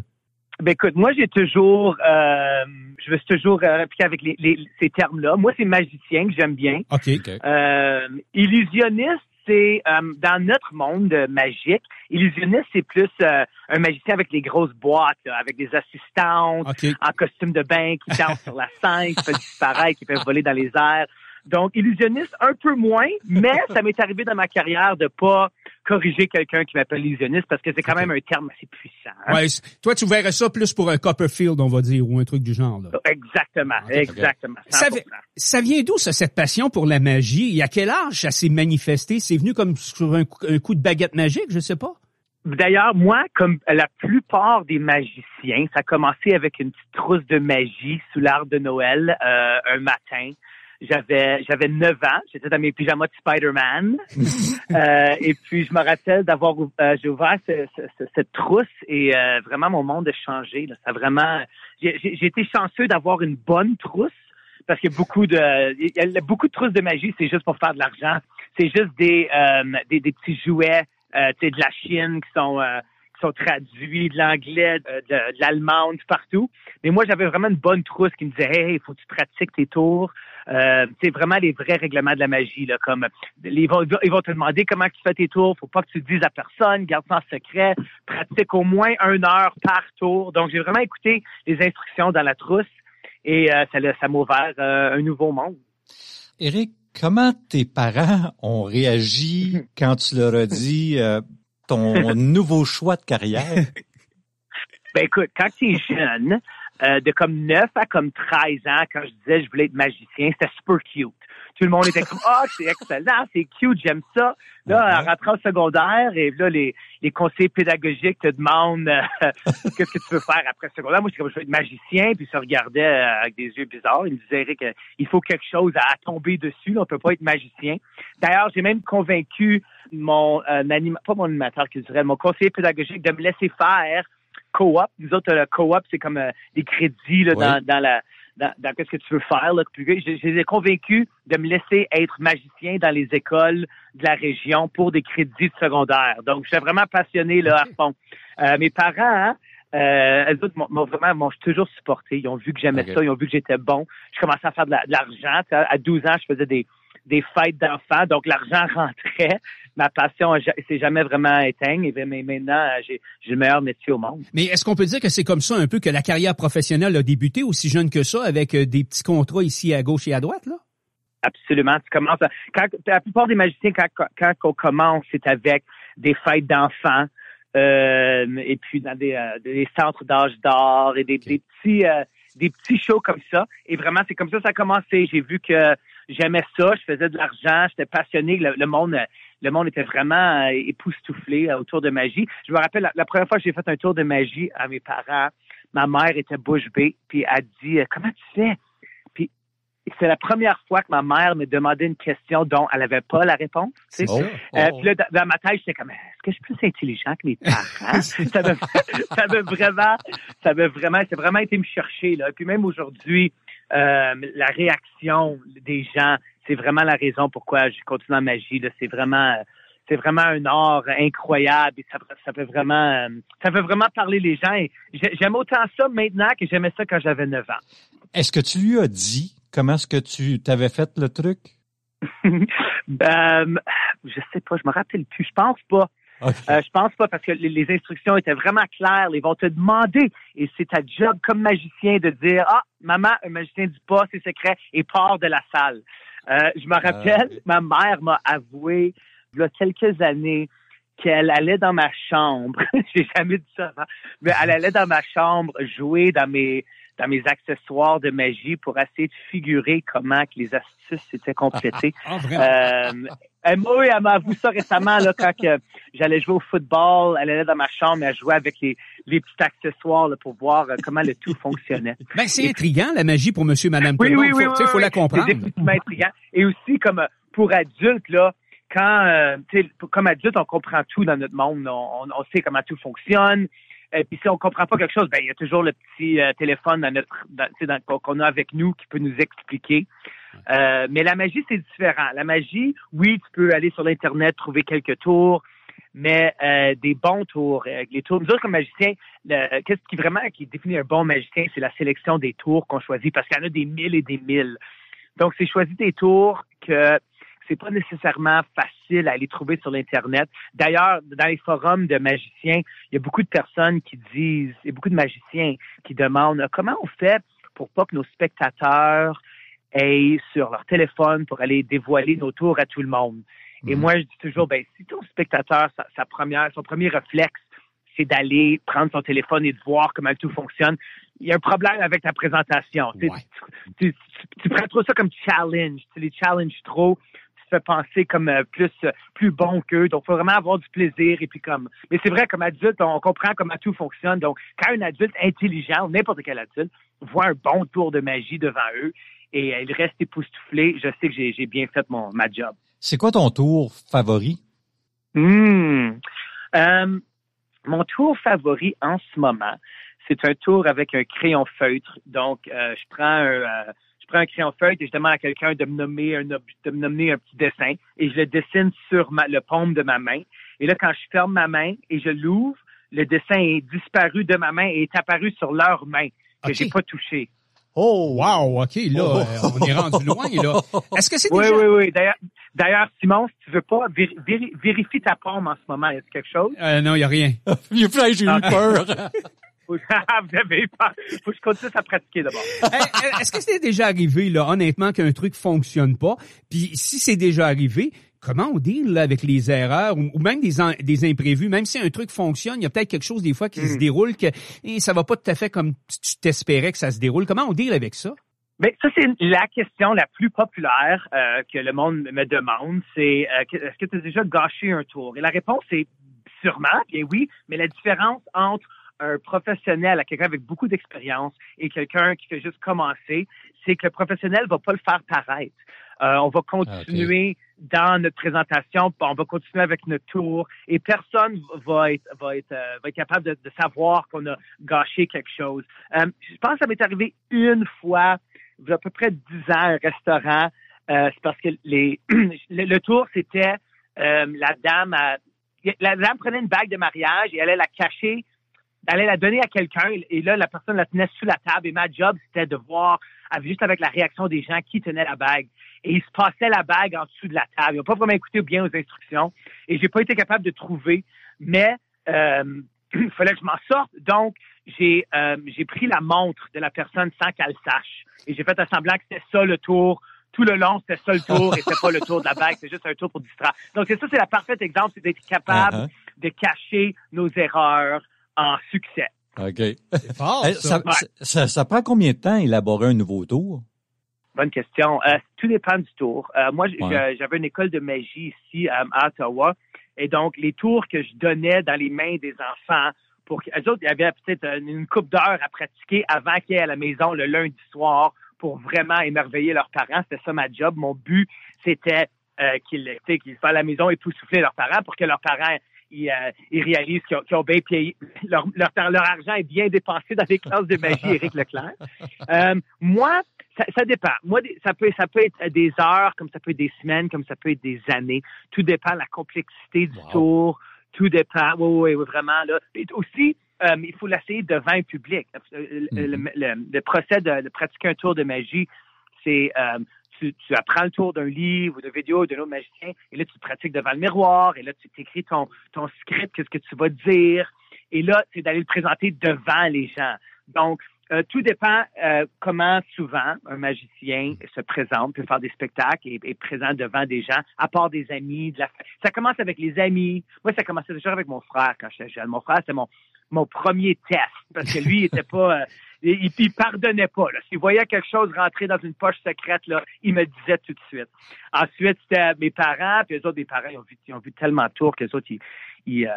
ben écoute, moi j'ai toujours, euh, je veux toujours euh, répliquer avec les, les- ces termes-là. Moi c'est magicien que j'aime bien. OK. OK. Euh, illusionniste, c'est euh, dans notre monde magique. Illusionniste, c'est plus euh, un magicien avec les grosses boîtes, là, avec des assistantes, en costume de bain qui dansent sur la scène, qui fait disparaître, qui fait voler dans les airs. Donc, illusionniste, un peu moins, mais ça m'est arrivé dans ma carrière de pas corriger quelqu'un qui m'appelle illusionniste parce que c'est quand même un terme assez puissant. hein. Ouais, toi, tu verrais ça plus pour un Copperfield, on va dire, ou un truc du genre. Là. Exactement, exactement. Ça 100%. vi- Ça vient d'où, ça, cette passion pour la magie? Et à quel âge ça s'est manifesté? C'est venu comme sur un, coup- un coup de baguette magique, je sais pas? D'ailleurs, moi, comme la plupart des magiciens, ça a commencé avec une petite trousse de magie sous l'arbre de Noël euh, un matin. J'avais j'avais 9 ans, j'étais dans mes pyjamas de Spider-Man. Euh, et puis, je me rappelle d'avoir euh, j'ai ouvert ce- ce- ce- cette trousse et euh, vraiment, mon monde a changé. Là. Ça a vraiment... J'ai j'ai- été chanceux d'avoir une bonne trousse parce qu'il y a beaucoup de il y a beaucoup de trousses de magie, c'est juste pour faire de l'argent. C'est juste des, euh, des, des petits jouets euh, tu sais, de la Chine qui sont euh, sont traduits de l'anglais, de, de, de l'allemande, partout. Mais moi, j'avais vraiment une bonne trousse qui me disait Hey, il faut que tu pratiques tes tours. Euh, c'est vraiment les vrais règlements de la magie, là, comme ils vont, ils vont te demander comment tu fais tes tours, faut pas que tu le dises à personne, garde ça en secret, pratique au moins une heure par tour. Donc j'ai vraiment écouté les instructions dans la trousse et euh, ça, m'a ouvert euh, un nouveau monde. Éric, comment tes parents ont réagi quand tu leur as dit euh, ton nouveau choix de carrière? Ben écoute, quand tu es jeune, euh, de comme 9 à comme 13 ans, quand je disais je voulais être magicien, c'était super cute. Tout le monde était comme Ah, c'est excellent, c'est cute, j'aime ça. Là, en rentrant au secondaire, et là, les, les conseillers pédagogiques te demandent euh, qu'est-ce que tu veux faire après le secondaire. Moi, j'étais comme je veux être magicien, puis ils se regardaient euh, avec des yeux bizarres. Ils me disaient Eric, euh, il faut quelque chose à, à tomber dessus, là, on peut pas être magicien. D'ailleurs, j'ai même convaincu mon euh, anima- pas mon animateur culturel, mon conseiller pédagogique de me laisser faire co-op. Nous autres, le co-op, c'est comme euh, des crédits là, Oui. dans, dans la dans, dans qu'est-ce que tu veux faire. Là, Puis, je, je les ai convaincus de me laisser être magicien dans les écoles de la région pour des crédits de secondaire. Donc, j'étais vraiment passionné là, à fond. Euh, mes parents, hein, euh, elles autres m'ont vraiment m'ont toujours supporté. Ils ont vu que j'aimais ça, ils ont vu que j'étais bon. Je commençais à faire de la- de l'argent. À 12 ans, je faisais des, des fêtes d'enfants, donc l'argent rentrait. Ma passion s'est jamais vraiment éteinte. Mais maintenant, j'ai le meilleur métier au monde. Mais est-ce qu'on peut dire que c'est comme ça un peu que la carrière professionnelle a débuté aussi jeune que ça, avec euh, des petits contrats ici à gauche et à droite, là? Absolument. Tu commences à- quand, la plupart des magiciens, quand, quand, on commence, c'est avec des fêtes d'enfants, euh, et puis dans des, euh, des centres d'âge d'or et des, des petits, euh, des petits shows comme ça. Et vraiment, c'est comme ça que ça a commencé. J'ai vu que j'aimais ça, je faisais de l'argent, j'étais passionné. Le, monde, le monde était vraiment euh, époustouflé euh, autour de magie. Je me rappelle la, première fois que j'ai fait un tour de magie à mes parents, ma mère était bouche bée, puis elle dit euh, comment tu fais? C'est la première fois que ma mère me demandait une question dont elle n'avait pas la réponse. Tu sais. Euh, puis là, dans, ma tête, j'étais comme, est-ce que je suis plus intelligent que mes parents? ça veut ça vraiment, ça veut vraiment, c'est vraiment été me chercher, là. puis même aujourd'hui, euh, la réaction des gens, c'est vraiment la raison pourquoi je continue en magie. C'est vraiment, c'est vraiment un art incroyable et ça, ça vraiment, ça fait vraiment parler les gens. J'aime autant ça maintenant que j'aimais ça quand j'avais 9 ans. Est-ce que tu lui as dit Comment est-ce que tu t'avais fait le truc? ben, je sais pas, je me rappelle plus. Je pense pas. Euh, je pense pas parce que les, instructions étaient vraiment claires. Ils vont te demander et c'est ta job comme magicien de dire ah maman un magicien dit pas ses secrets et part de la salle. Euh, je me ah, rappelle, ma mère m'a avoué il y a quelques années qu'elle allait dans ma chambre. J'ai jamais dit ça avant, mais elle allait dans ma chambre jouer dans mes dans mes accessoires de magie pour essayer de figurer comment que les astuces s'étaient complétées. Ah, euh, elle m'a avoué ça récemment là, quand j'allais jouer au football. Elle allait dans ma chambre et elle jouait avec les, les petits accessoires là, pour voir euh, comment le tout fonctionnait. Ben, c'est intriguant, la magie pour monsieur, madame, oui, oui, Oui, faut, faut la comprendre. C'est intriguant. Et aussi, comme euh, pour adultes, là, quand, euh, comme adulte, on comprend tout dans notre monde. On, on, sait comment tout fonctionne. Et puis si on comprend pas quelque chose, ben il y a toujours le petit euh, téléphone dans notre, dans, qu'on a avec nous qui peut nous expliquer. Euh, mais la magie c'est différent. La magie, oui, tu peux aller sur l'internet trouver quelques tours, mais euh, des bons tours, les tours. Nous autres comme magiciens, qu'est-ce qui vraiment qui définit un bon magicien, c'est la sélection des tours qu'on choisit parce qu'il y en a des mille et des mille. Donc c'est choisir des tours que c'est pas nécessairement facile à aller trouver sur l'internet. D'ailleurs, dans les forums de magiciens, il y a beaucoup de personnes qui disent, il y a beaucoup de magiciens qui demandent comment on fait pour pas que nos spectateurs aient sur leur téléphone pour aller dévoiler nos tours à tout le monde. Et mhm. moi, je dis toujours, ben, si ton spectateur, sa, première, son premier réflexe, c'est d'aller prendre son téléphone et de voir comment tout fonctionne. Il y a un problème avec ta présentation. Tu, prends trop ça comme challenge. Tu les challenges trop fait penser comme euh, plus euh, plus bon qu'eux. Donc, faut vraiment avoir du plaisir et puis comme. Mais c'est vrai, comme adulte, on comprend comment tout fonctionne. Donc, quand un adulte intelligent, n'importe quel adulte, voit un bon tour de magie devant eux et euh, il reste époustouflé, je sais que j'ai bien fait mon ma job. C'est quoi ton tour favori? Hmm. mon tour favori en ce moment, c'est un tour avec un crayon feutre. Donc, je prends un prends un crayon feuille et je demande à quelqu'un de me nommer un de me nommer un petit dessin et je le dessine sur le paume de ma main. Et là, quand je ferme ma main et je l'ouvre, le dessin est disparu de ma main et est apparu sur leur main que j'ai pas touché. Oh, wow, OK, là, oh. euh, on est rendu loin, là. Est-ce que c'est Oui, oui, oui. D'ailleurs, d'ailleurs, Simon, si tu veux pas, vérifie ta paume en ce moment. Y a quelque chose? Euh, non, il y a rien. j'ai eu peur. Vous avez pas. Faut que je continue à pratiquer d'abord. Est-ce que c'est déjà arrivé, là, honnêtement, qu'un truc fonctionne pas? Puis si c'est déjà arrivé, comment on deal là, avec les erreurs ou, même des, des imprévus? Même si un truc fonctionne, il y a peut-être quelque chose des fois qui se hmm. déroule que et ça va pas tout à fait comme tu t'espérais que ça se déroule. Comment on deal avec ça? Bien, ça, c'est la question la plus populaire euh, que le monde me demande. C'est euh, est-ce que tu as déjà gâché un tour? Et la réponse est sûrement, bien oui, mais la différence entre un professionnel, à quelqu'un avec beaucoup d'expérience et quelqu'un qui fait juste commencer, c'est que le professionnel va pas le faire paraître. Euh, on va continuer dans notre présentation, on va continuer avec notre tour et personne va être va être euh, va être capable de, savoir qu'on a gâché quelque chose. Euh, je pense que ça m'est arrivé une fois, il y a à peu près dix ans, un restaurant. c'est parce que les le, tour c'était la dame la dame prenait une bague de mariage et elle allait la cacher d'aller la donner à quelqu'un et là, la personne la tenait sous la table et ma job, c'était de voir, juste avec la réaction des gens, qui tenait la bague. Et il se passait la bague en dessous de la table. Ils n'ont pas vraiment écouté bien aux instructions et j'ai pas été capable de trouver, mais euh, il fallait que je m'en sorte. Donc, j'ai euh, j'ai pris la montre de la personne sans qu'elle sache et j'ai fait un semblant que c'était ça le tour tout le long, c'était ça le tour et c'était pas le tour de la bague, c'est juste un tour pour distraire. Donc, ça, c'est la parfaite exemple, c'est d'être capable uh-huh. de cacher nos erreurs, en succès. OK. C'est fort, ça. ça, ça, ça prend combien de temps élaborer un nouveau tour? Bonne question. Euh, tout dépend du tour. Euh, moi, Ouais. j'avais une école de magie ici à Ottawa. Et donc, les tours que je donnais dans les mains des enfants, pour qu'eux autres, il y avait peut-être une, coupe d'heures à pratiquer avant qu'ils aient à la maison le lundi soir pour vraiment émerveiller leurs parents. C'était ça ma job. Mon but, c'était euh, qu'ils qu'ils soient à la maison et tout souffler leurs parents pour que leurs parents ils, euh, ils réalisent qu'ils ont, bien payé. Leur, leur, leur argent est bien dépensé dans les classes de magie, Éric Leclerc. Euh, moi, ça, ça dépend. Moi, ça peut, ça peut être des heures, comme ça peut être des semaines, comme ça peut être des années. Tout dépend de la complexité du Wow. tour. Tout dépend. Oui, oui, oui, vraiment. Là. Et aussi, euh, il faut l'essayer devant un public. Euh, Le, le- le- le procès de, de pratiquer un tour de magie, c'est tu, apprends le tour d'un livre ou de vidéo d'un autre magicien, et là, tu pratiques devant le miroir, et là, tu t'écris ton, ton script, qu'est-ce que tu vas dire, et là, c'est d'aller le présenter devant les gens. Donc, euh, tout dépend euh, comment souvent un magicien se présente, peut faire des spectacles et est présent devant des gens, à part des amis. Ça commence avec les amis. Moi, ça commençait déjà avec mon frère quand j'étais jeune. Mon frère, c'était mon, mon premier test parce que lui, il était pas... euh, il, il- pardonnait pas. S'il voyait quelque chose rentrer dans une poche secrète, là, il me disait tout de suite. Ensuite, c'était mes parents, puis les autres, des parents, ils ont vu, ils ont vu tellement de tours que les autres, ils, euh,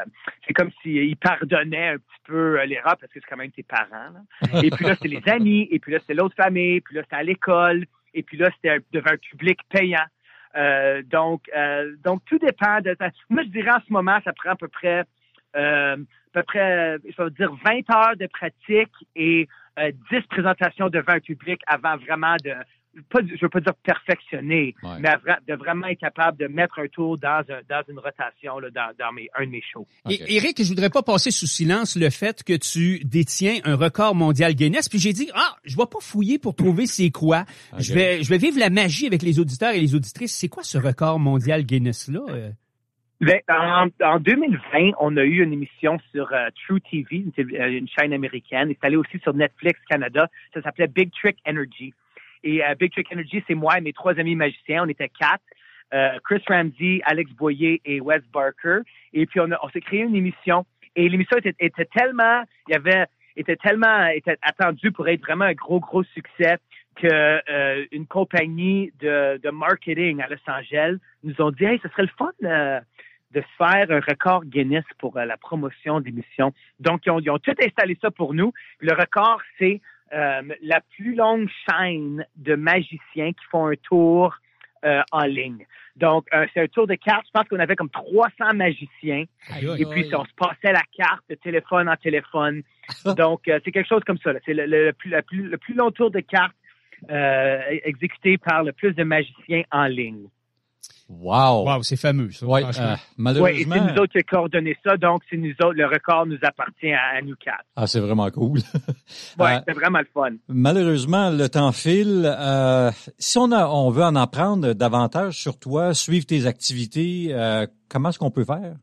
c'est comme s'ils pardonnaient un petit peu euh, l'erreur parce que c'est quand même tes parents. là. Et puis là, c'était les amis, et puis là, c'était l'autre famille, puis là, c'était à l'école, et puis là, c'était devant un public payant. Euh, donc, euh, donc tout dépend de. Moi, je dirais en ce moment, ça prend à peu près, euh, peu près, je vais dire 20 heures de pratique et euh, 10 présentations devant un public avant vraiment de, pas, je veux pas dire perfectionner, Ouais. mais de vraiment être capable de mettre un tour dans, un, dans une rotation là, dans, dans mes, un de mes shows. Et, Ok. Eric, je voudrais pas passer sous silence le fait que tu détiens un record mondial Guinness. Puis j'ai dit, ah, je vais pas fouiller pour trouver c'est quoi. Ok. Je vais, je vais vivre la magie avec les auditeurs et les auditrices. C'est quoi ce record mondial Guinness là Euh, en, en 2020, on a eu une émission sur euh, True TV, euh, une chaîne américaine. Allé aussi sur Netflix Canada. Ça s'appelait Big Trick Energy. Et euh, Big Trick Energy, c'est moi et mes trois amis magiciens. On était quatre. Chris Ramsey, Alex Boyer et Wes Barker. Et puis, on, on s'est créé une émission. Et l'émission était, tellement, il y avait, était tellement, était attendue pour être vraiment un gros, gros succès que une compagnie de, de marketing à Los Angeles nous ont dit, hey, ce serait le fun de se faire un record Guinness pour euh, la promotion de l'émission. Donc, ils ont, ils ont tout installé ça pour nous. Le record, c'est euh, la plus longue chaîne de magiciens qui font un tour euh, en ligne. Donc, c'est un tour de cartes. Je pense qu'on avait comme 300 magiciens. aïe, aïe. Et puis, on se passait la carte de téléphone en téléphone. Donc, c'est quelque chose comme ça. C'est le, le- le plus, plus- le plus long tour de cartes exécuté par le plus de magiciens en ligne. Wow. Wow, c'est fameux. Ça, Ouais, euh, Oui, et malheureusement. c'est nous autres qui avons coordonné ça, donc c'est nous autres, le record nous appartient à, à nous quatre. Ah, c'est vraiment cool. Ouais, Euh, c'est vraiment le fun. Malheureusement, le temps file. Euh, si on, a, on veut en apprendre davantage sur toi, suivre tes activités, euh, comment est-ce qu'on peut faire?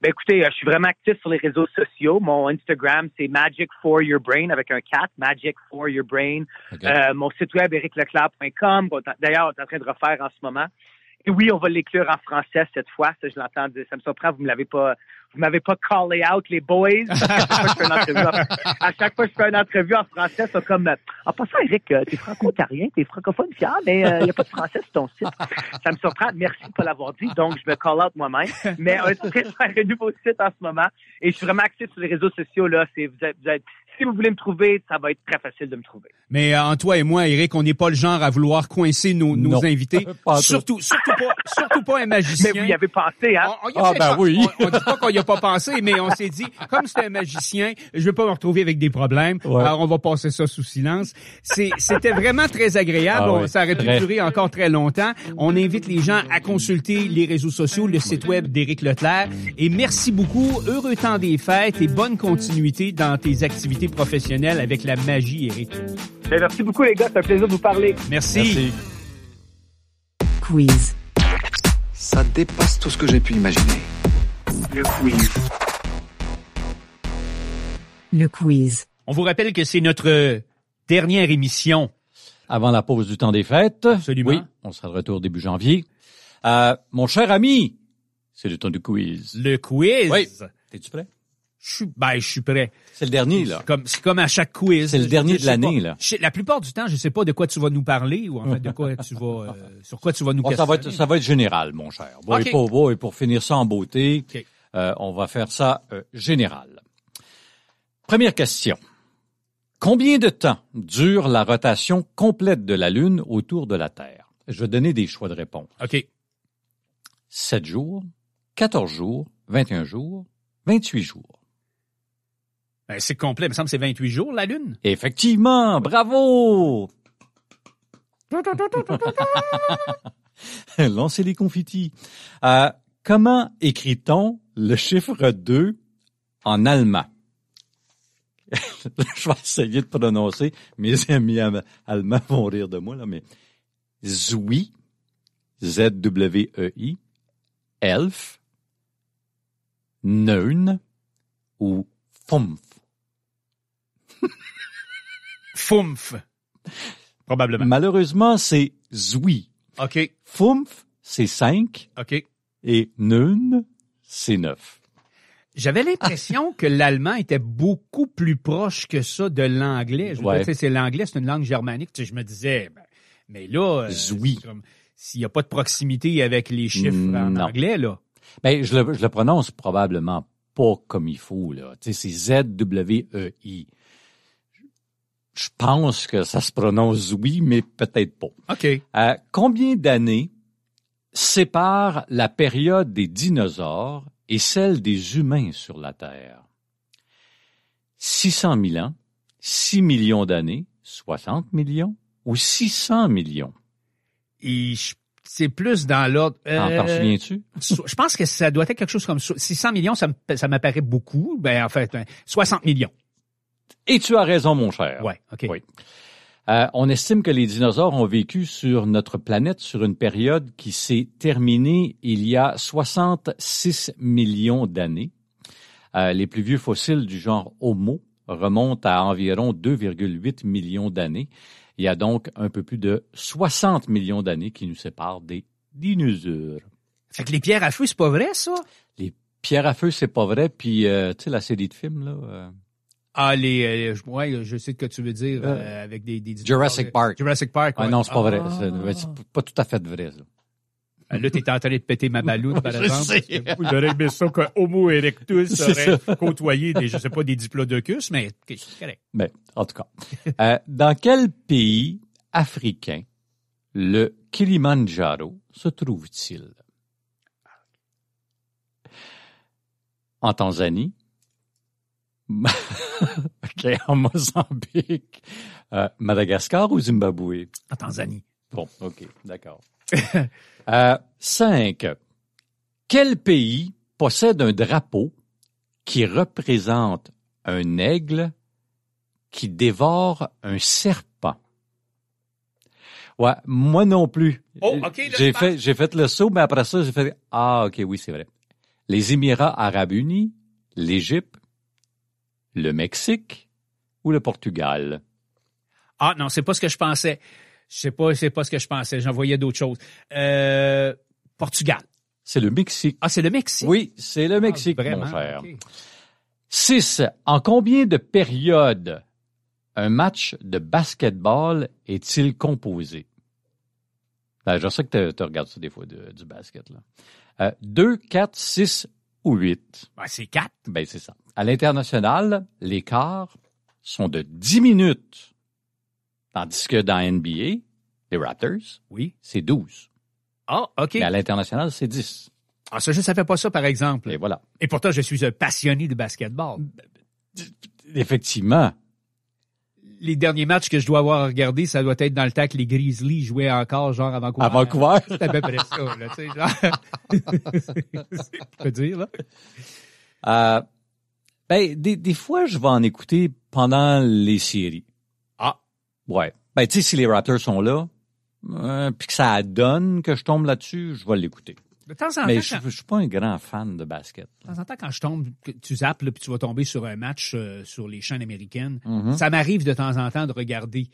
Ben écoutez, je suis vraiment actif sur les réseaux sociaux. Mon Instagram, c'est Magic for Your Brain avec un 4, Magic for Your Brain. Euh, mon site web, ericleclerc.com. D'ailleurs, on est en train de refaire en ce moment. Oui, on va l'écrire en français cette fois. Ça, je l'entends. Ça me surprend. Vous me l'avez pas, vous m'avez pas callé out, les boys. À chaque fois que je fais une entrevue en, à chaque fois que je fais une entrevue en français, c'est comme, euh, en passant, Eric, euh, t'es franco-ontarien, t'es francophone fier, mais il n'y a pas de français sur ton site. Ça me surprend. Merci de pas l'avoir dit. Donc, je me call out moi-même. Mais on est en train de faire un nouveau site en ce moment. Et je suis vraiment actif sur les réseaux sociaux, là. C'est, vous êtes, vous êtes- si vous voulez me trouver, ça va être très facile de me trouver. Mais euh, en toi et moi, Eric, on n'est pas le genre à vouloir coincer nos, invités. Pas surtout, surtout pas, surtout pas un magicien. Mais vous y avez pensé, hein? On, on y a Ah, ben pas- oui. On, on dit pas qu'on y a pas pensé, mais on s'est dit, comme c'est un magicien, je veux pas me retrouver avec des problèmes. Ouais. Alors, on va passer ça sous silence. C'était vraiment très agréable. Ah oui. Ça aurait pu Très. durer encore très longtemps. On invite les gens à consulter les réseaux sociaux, le site web d'Éric Leclerc. Et merci beaucoup. Heureux temps des fêtes et bonne continuité dans tes activités professionnelles avec la magie, Éric. Ben, merci beaucoup, les gars. C'est un plaisir de vous parler. Merci. Merci. Quiz. Ça dépasse tout ce que j'ai pu imaginer. Le quiz. Le quiz. On vous rappelle que c'est notre dernière émission. Avant la pause du temps des fêtes. Absolument. Oui, on sera de retour début janvier. Euh, mon cher ami, c'est le temps du quiz. Le quiz. Oui. T'es-tu prêt? Je suis, ben, je suis prêt. C'est le dernier, là. C'est comme, c'est comme à chaque quiz. C'est le dernier je de l'année, là. Je La plupart du temps, je sais pas de quoi tu vas nous parler ou en fait de quoi tu vas, euh, sur quoi tu vas nous Bon, ça va être, ça va être général, mon cher. Bon, et, pour, bon, et pour finir ça en beauté, euh, on va faire ça euh, général. Première question. Combien de temps dure la rotation complète de la Lune autour de la Terre? Je vais donner des choix de réponse. OK. 7 jours, 14 jours, 21 jours, 28 jours. Ben, c'est complet. Il me semble que c'est 28 jours, la Lune. Effectivement, bravo! Lancez les confettis. Euh, comment écrit-on le chiffre 2 en allemand? Je vais essayer de prononcer. Mes amis am- allemands vont rire de moi, là, mais Zwi, Z-W-E-I, Elf, Neun ou Fumf. Foumf. Probablement. Malheureusement, c'est Zwi. OK. Fumf, c'est 5 OK. et Nun, c'est 9. J'avais l'impression que l'allemand était beaucoup plus proche que ça de l'anglais. Je Ouais. c'est l'anglais, c'est une langue germanique. Tu sais, je me disais, ben, mais là, euh, comme s'il n'y a pas de proximité avec les chiffres en Non. anglais, là. Ben, je le, je le prononce probablement pas comme il faut, là. Tu sais, c'est Z-W-E-I. Je pense que ça se prononce oui, mais peut-être pas. OK. Euh, combien d'années séparent la période des dinosaures et celle des humains sur la Terre? 600 000 ans, 6 millions d'années, 60 millions ou 600 millions? Et c'est plus dans l'ordre. T'en t'en euh, souviens-tu? so- Je pense que ça doit être quelque chose comme ça. 600 millions, ça m'apparaît beaucoup. Ben, en fait, ben, 60 millions. Et tu as raison, mon cher. Ouais, OK. Oui. Euh, on estime que les dinosaures ont vécu sur notre planète sur une période qui s'est terminée il y a 66 millions d'années. Euh, les plus vieux fossiles du genre Homo remontent à environ 2,8 millions d'années. Il y a donc un peu plus de 60 millions d'années qui nous séparent des dinosaures. Fait que les pierres à feu, c'est pas vrai, ça? Les pierres à feu, c'est pas vrai. Puis, euh, tu sais, la série de films, là... euh, Ah, les, euh, je- ouais, je sais ce que tu veux dire, Euh, euh, avec des, des Jurassic Park. Jurassic Park, Ah ouais. non, c'est pas vrai. Ah. C'est pas tout à fait vrai, ça. Euh, Là, t'es en train de péter ma balloune, par exemple. J'aurais aimé ça que Homo erectus aurait côtoyé des, je sais pas, des diplodocus, mais c'est correct. Mais, en tout cas. Euh, dans quel pays africain le Kilimandjaro se trouve-t-il? En Tanzanie? OK, en Mozambique, euh, Madagascar ou Zimbabwe? En Tanzanie. Bon, OK, d'accord. euh, cinq. Quel pays possède un drapeau qui représente un aigle qui dévore un serpent? Ouais, moi non plus. Oh, OK, là, J'ai fait, j'ai fait le saut, mais après ça, j'ai fait, ah, OK, oui, c'est vrai. Les Émirats Arabes Unis, l'Égypte, le Mexique ou le Portugal? Ah, non, c'est pas ce que je pensais. Je sais pas, c'est pas ce que je pensais. J'en voyais d'autres choses. Euh, Portugal. C'est le Mexique. Ah, c'est le Mexique? Oui, c'est le Ah, Mexique, vraiment, mon cher. ok. 6. En combien de périodes un match de basketball est-il composé? Ben, je sais que tu regardes ça des fois de- du basket. Là. Euh, 2, 4, 6 ou 8? Ben, c'est quatre. Ben, c'est ça. À l'international, les quarts sont de 10 minutes. Tandis que dans NBA, les Raptors, Oui. c'est 12. Ah, OK. Mais à l'international, c'est 10. Ah, ça, je savais pas ça, par exemple. Et voilà. Et pourtant, je suis un passionné de basketball. Effectivement, Les derniers matchs que je dois avoir regardés, ça doit être dans le temps que les Grizzlies jouaient encore, genre à Vancouver. à Vancouver, C'est à peu près ça, là, tu sais, genre. c'est pour dire, là. Euh, ben, des, des fois, je vais en écouter pendant les séries. Ah. Ouais. Ben, tu sais, si les Raptors sont là, euh, puis que ça donne que je tombe là-dessus, je vais l'écouter. De temps en Mais temps, je, quand, je suis pas un grand fan de basket. de temps en temps, quand je tombe, tu zappes, là, puis tu vas tomber sur un match euh, sur les chaînes américaines, Mhm. ça m'arrive de temps en temps de regarder.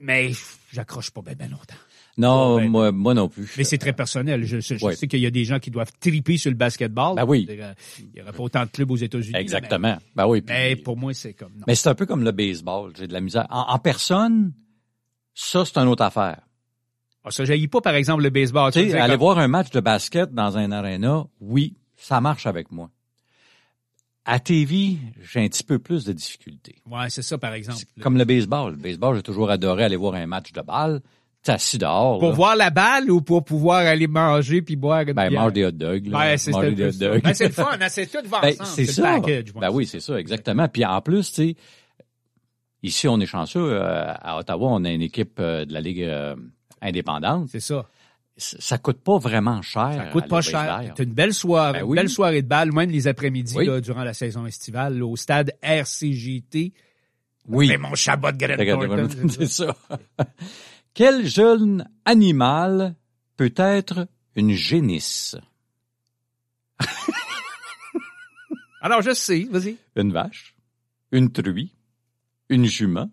Mais j'accroche pas bien ben longtemps. Non, Ouais. moi, moi non plus. Mais c'est très personnel. Je, je- je Ouais. sais qu'il y a des gens qui doivent triper sur le basketball. Ben oui. Il n'y aurait pas autant de clubs aux États-Unis. Exactement. Ben oui. puis- Mais, pour moi, c'est comme non. Mais c'est un peu comme le baseball. J'ai de la misère. En, en personne, ça, c'est une autre affaire. Ah, ça jaillit pas, par exemple, le baseball. Tu sais, aller comme- voir un match de basket dans un aréna, oui, ça marche avec moi. À TV, j'ai un petit peu plus de difficultés. Ouais, c'est ça, par exemple. Comme le baseball. Le baseball, j'ai toujours adoré aller voir un match de balle. T'es assis dehors. Pour là. voir la balle ou pour pouvoir aller manger puis boire une Ben, bière? mange des hot dogs. là. Ouais, c'est Mange des hot ça. dogs. Ben, c'est le fun, hein, c'est tout va Ben, c'est ça. package. Ben oui, c'est ça, exactement. Puis en plus, tu sais, ici, on est chanceux. euh, à Ottawa, on a une équipe euh, de la Ligue euh, indépendante. C'est ça. Ça coûte pas vraiment cher. Ça coûte pas cher. C'est une belle soirée, Ben une oui. belle soirée de balle, même les après-midi Oui. durant la saison estivale, là, au stade RCGT. Oui. Mon Chabot de Thornton, C'est ça. Quel jeune animal peut être une génisse? Alors, je sais, vas-y. Une vache, une truie, une jument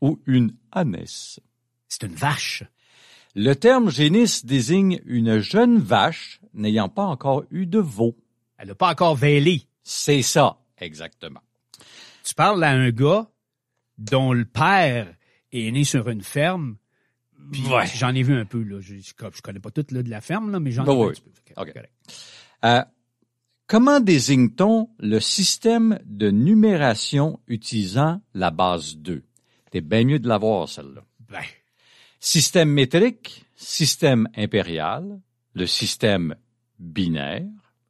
ou une ânesse? C'est une vache. Le terme génisse désigne une jeune vache n'ayant pas encore eu de veau. Elle n'a pas encore vêlé. C'est ça, exactement. Tu parles à un gars dont le père est né sur une ferme. Ouais. J'en ai vu un peu. Là. Je, connais pas tout là, de la ferme, là, mais j'en ai Ben vu un petit peu. Ok, Ok. correct. Euh, comment désigne-t-on le système de numération utilisant la base 2? T'es bien mieux de l'avoir, celle-là. Ben, Système métrique, système impérial, le système binaire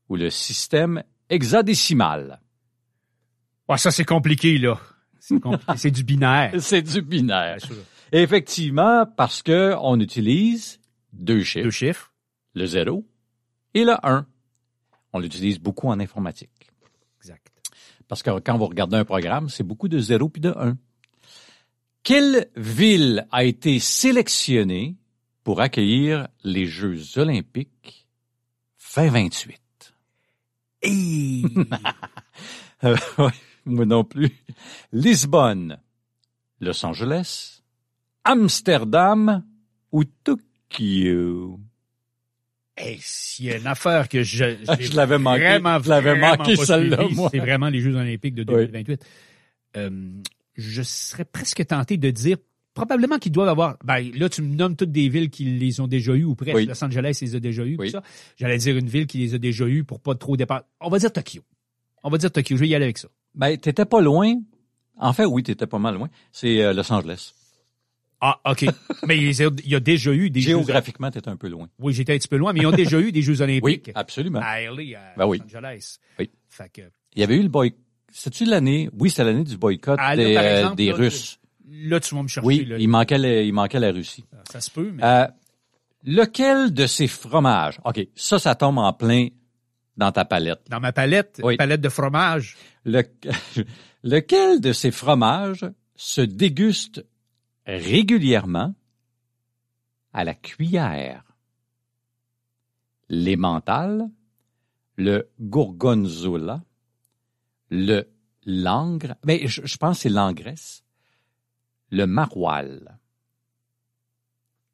ou le système hexadécimal? ouais, ça, c'est compliqué, là. C'est compliqué. c'est du binaire. C'est du binaire. Effectivement, parce que on utilise deux chiffres, Deux chiffres. le 0 et le 1. On l'utilise beaucoup en informatique. Exact. Parce que quand vous regardez un programme, c'est beaucoup de 0 puis de 1. Quelle ville a été sélectionnée pour accueillir les Jeux olympiques 2028? Et... Euh, moi non plus. Lisbonne, Los Angeles, Amsterdam ou Tokyo? Hey, s'il y a une affaire que je, Je l'avais manqué. vraiment, Je l'avais manqué, celle-là, moi. C'est vraiment les Jeux olympiques de 2028. Euh, je serais presque tenté de dire probablement qu'ils doivent avoir. Ben là, tu me nommes toutes des villes qui les ont déjà eues ou presque. Oui. Los Angeles les a déjà eues. Oui. ça. J'allais dire une ville qui les a déjà eues pour pas trop dépendre. On va dire Tokyo. On va dire Tokyo. Je vais y aller avec ça. Ben, t'étais pas loin. En fait, oui, t'étais pas mal loin. C'est euh, Los Angeles. Ah, OK. mais il y a- déjà eu des Jeux. Géographiquement, t'étais un peu loin. Oui, j'étais un petit peu loin, mais ils ont déjà eu des Jeux Oui, olympiques. absolument. À LA, à Ben oui. Los Angeles. Oui. Fait que, Il y avait eu le boycott. C'est-tu l'année? Oui, c'est l'année du boycott Ah, là, des, euh, exemple, des là, Russes. là, tu vas me chercher. Oui, là. il manquait, le- il manquait la Russie. Ça se peut, mais. Euh, lequel de ces fromages? OK, ça, ça tombe en plein dans ta palette. Dans ma palette, Oui. palette de fromage, Le- lequel de ces fromages se déguste régulièrement à la cuillère? L'emmental, le gorgonzola, le langre, ben, je, je pense que c'est l'angresse, le maroilles.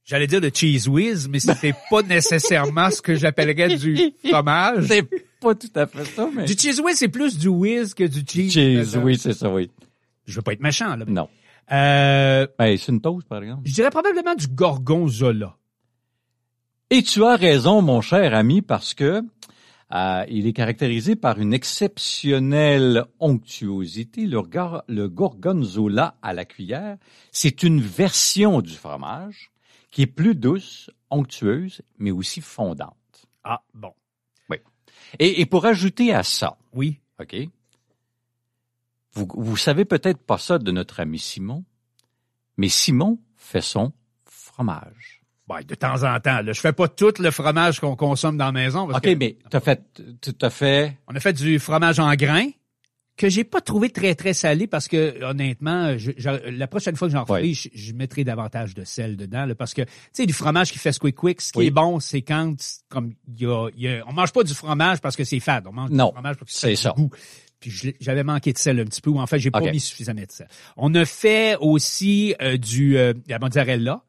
j'allais dire de cheese whiz, mais c'est pas nécessairement ce que j'appellerais du fromage. C'est pas tout à fait ça, mais... Du cheese whiz, c'est plus du whiz que du cheese. Cheese, Euh, oui, c'est ça, oui. Je veux pas être méchant, là. Non. Euh, Ben, c'est une toast, par exemple. je dirais probablement du gorgonzola. Et tu as raison, mon cher ami, parce que euh, il est caractérisé par une exceptionnelle onctuosité. Le, gar- le gorgonzola à la cuillère, c'est une version du fromage qui est plus douce, onctueuse, mais aussi fondante. Ah, bon. Et, et pour ajouter à ça, Oui. OK, vous, vous savez peut-être pas ça de notre ami Simon, mais Simon fait son fromage. Ben, de temps en temps, là. Je fais pas tout le fromage qu'on consomme dans la maison. Parce OK, que mais t'as fait, t'as fait On a fait du fromage en grains que j'ai pas trouvé très, très salé parce que, honnêtement, je- je- la prochaine fois que j'en Ouais. je, je mettrai davantage de sel dedans, là, parce que, tu sais, du fromage qui fait squick quick, ce qui Oui. est bon, c'est quand, comme, il y a, y a- on mange pas du fromage parce que c'est fade, on mange Non, du fromage parce que c'est du ça. goût. Puis j'avais manqué de sel un petit peu, ou en fait, j'ai pas mis suffisamment de sel. On a fait aussi euh, du, euh, la mozzarella,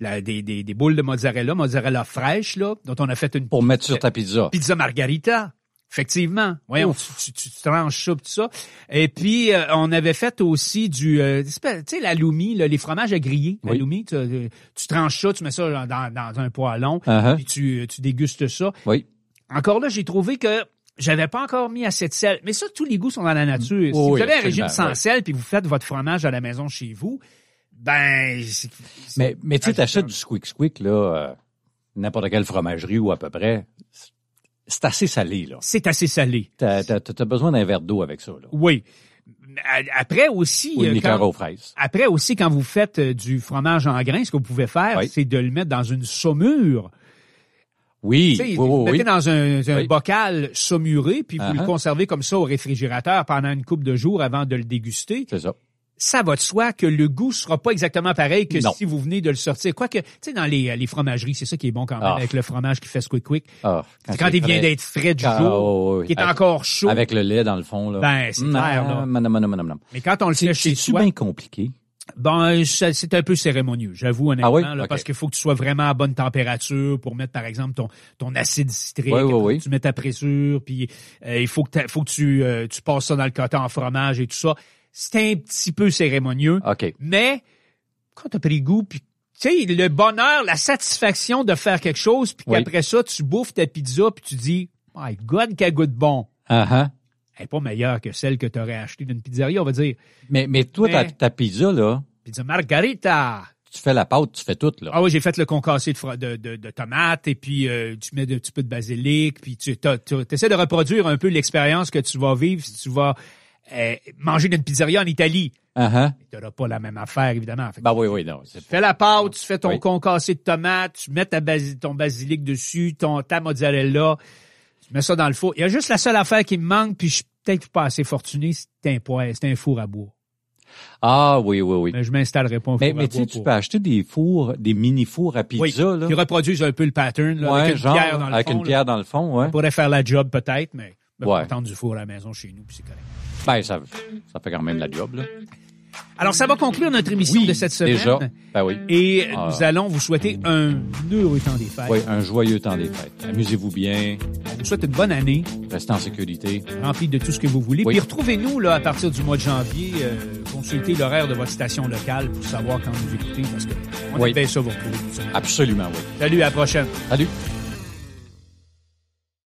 la- des, des, des boules de mozzarella, mozzarella fraîche, là, dont on a fait une Pour mettre sur ta pizza. pizza margarita. Effectivement. Voyons, tu, tu, tu tranches ça, tout ça. Et puis, euh, on avait fait aussi du, euh, tu sais, la loumi, là, les fromages à griller. La loumi, tu, euh, tu tranches ça, tu mets ça dans, dans un poêlon, Uh-huh. puis tu, tu dégustes ça. Oui. Encore là, j'ai trouvé que j'avais pas encore mis assez de sel. Mais ça, tous les goûts sont dans la nature. si oui, vous avez un régime sans oui. sel, puis vous faites votre fromage à la maison chez vous, ben... Mais, mais tu sais, t'achètes du squeak squeak, là, euh, n'importe quelle fromagerie ou à peu près. c'est- assez salé, là. C'est assez salé. T'as, t'as besoin d'un verre d'eau avec ça, là. Oui. Après aussi... Ou une euh, quand- aux fraises. Après aussi, quand vous faites euh, du fromage en grains, ce que vous pouvez faire, Oui. c'est de le mettre dans une saumure. Oui, oui, vous mettez oui. dans un, un Oui. bocal saumuré, puis vous le Uh-huh. conservez comme ça au réfrigérateur pendant une couple de jours avant de le déguster. C'est ça. Ça va de soi que le goût sera pas exactement pareil que Non. si vous venez de le sortir. Quoique, tu sais, dans les, les fromageries, c'est ça qui est bon quand même Ah. avec le fromage qui fait squick quick. Ah, C'est quand il vient d'être frais du Quand- jour, oh, qui est Avec- encore chaud. Avec le lait dans le fond, là. Ben, c'est clair, là. Mais quand on le fait C'est, chez c'est soi, bien compliqué? Ben, ça- c'est un peu cérémonieux, j'avoue honnêtement, Ah oui? là, Ok. parce qu'il faut que tu sois vraiment à bonne température pour mettre, par exemple, ton, ton acide citrique. Oui, oui. Tu mets ta pressure, puis euh, il faut que, faut que tu, euh, tu passes ça dans le coton en fromage et tout ça. C'est un petit peu cérémonieux, OK. mais quand t'as pris goût, puis tu sais, le bonheur, la satisfaction de faire quelque chose, puis qu'après ça, tu bouffes ta pizza, puis tu dis, my God, qu'elle goûte bon. Ah, ah. Elle est pas meilleure que celle que tu aurais achetée d'une pizzeria, on va dire. Mais, mais toi, ta, Mais- ta pizza, là, Pizza margarita. tu fais la pâte, tu fais tout, là. Ah oui, j'ai fait le concassé de, de, de, de tomates et puis euh, tu mets un petit peu de basilic, puis tu essaies de reproduire un peu l'expérience que tu vas vivre si tu vas euh, manger dans une pizzeria en Italie. Ah, ah. Tu n'auras pas la même affaire, évidemment. Fait Ben oui, oui, non. Tu fais la pâte, tu fais ton Oui. concassé de tomates, tu mets ta basi- ton basilic dessus, ton, ta mozzarella, mets ça dans le four. Il y a juste la seule affaire qui me manque, puis je suis peut-être pas assez fortuné, c'est un poêle, c'est un four à bois. Ah, oui, oui, oui. Mais je m'installerai pas un Mais, four mais à tu sais, bois tu pour- peux acheter des fours, des mini-fours à Oui, pizza, là. qui reproduisent un peu le pattern, là, Ouais, avec une genre, pierre dans le avec fond, une là. pierre dans le fond, ouais. On pourrait faire la job peut-être, mais me Ouais. contente du four à la maison chez nous, puis c'est correct. Ben, ça, ça fait quand même la job, là. Alors, ça va conclure notre émission Oui, de cette semaine. déjà. Ben oui. Et Ah. nous allons vous souhaiter un heureux temps des fêtes. Oui, un joyeux temps des fêtes. Amusez-vous bien, On vous souhaite une bonne année, restez en sécurité. remplie de tout ce que vous voulez. Oui. Puis retrouvez-nous là à partir du mois de janvier. euh, consultez l'horaire de votre station locale pour savoir quand vous écoutez, parce que on Oui. ça vous retrouver. Absolument, oui. Salut, à la prochaine. Salut.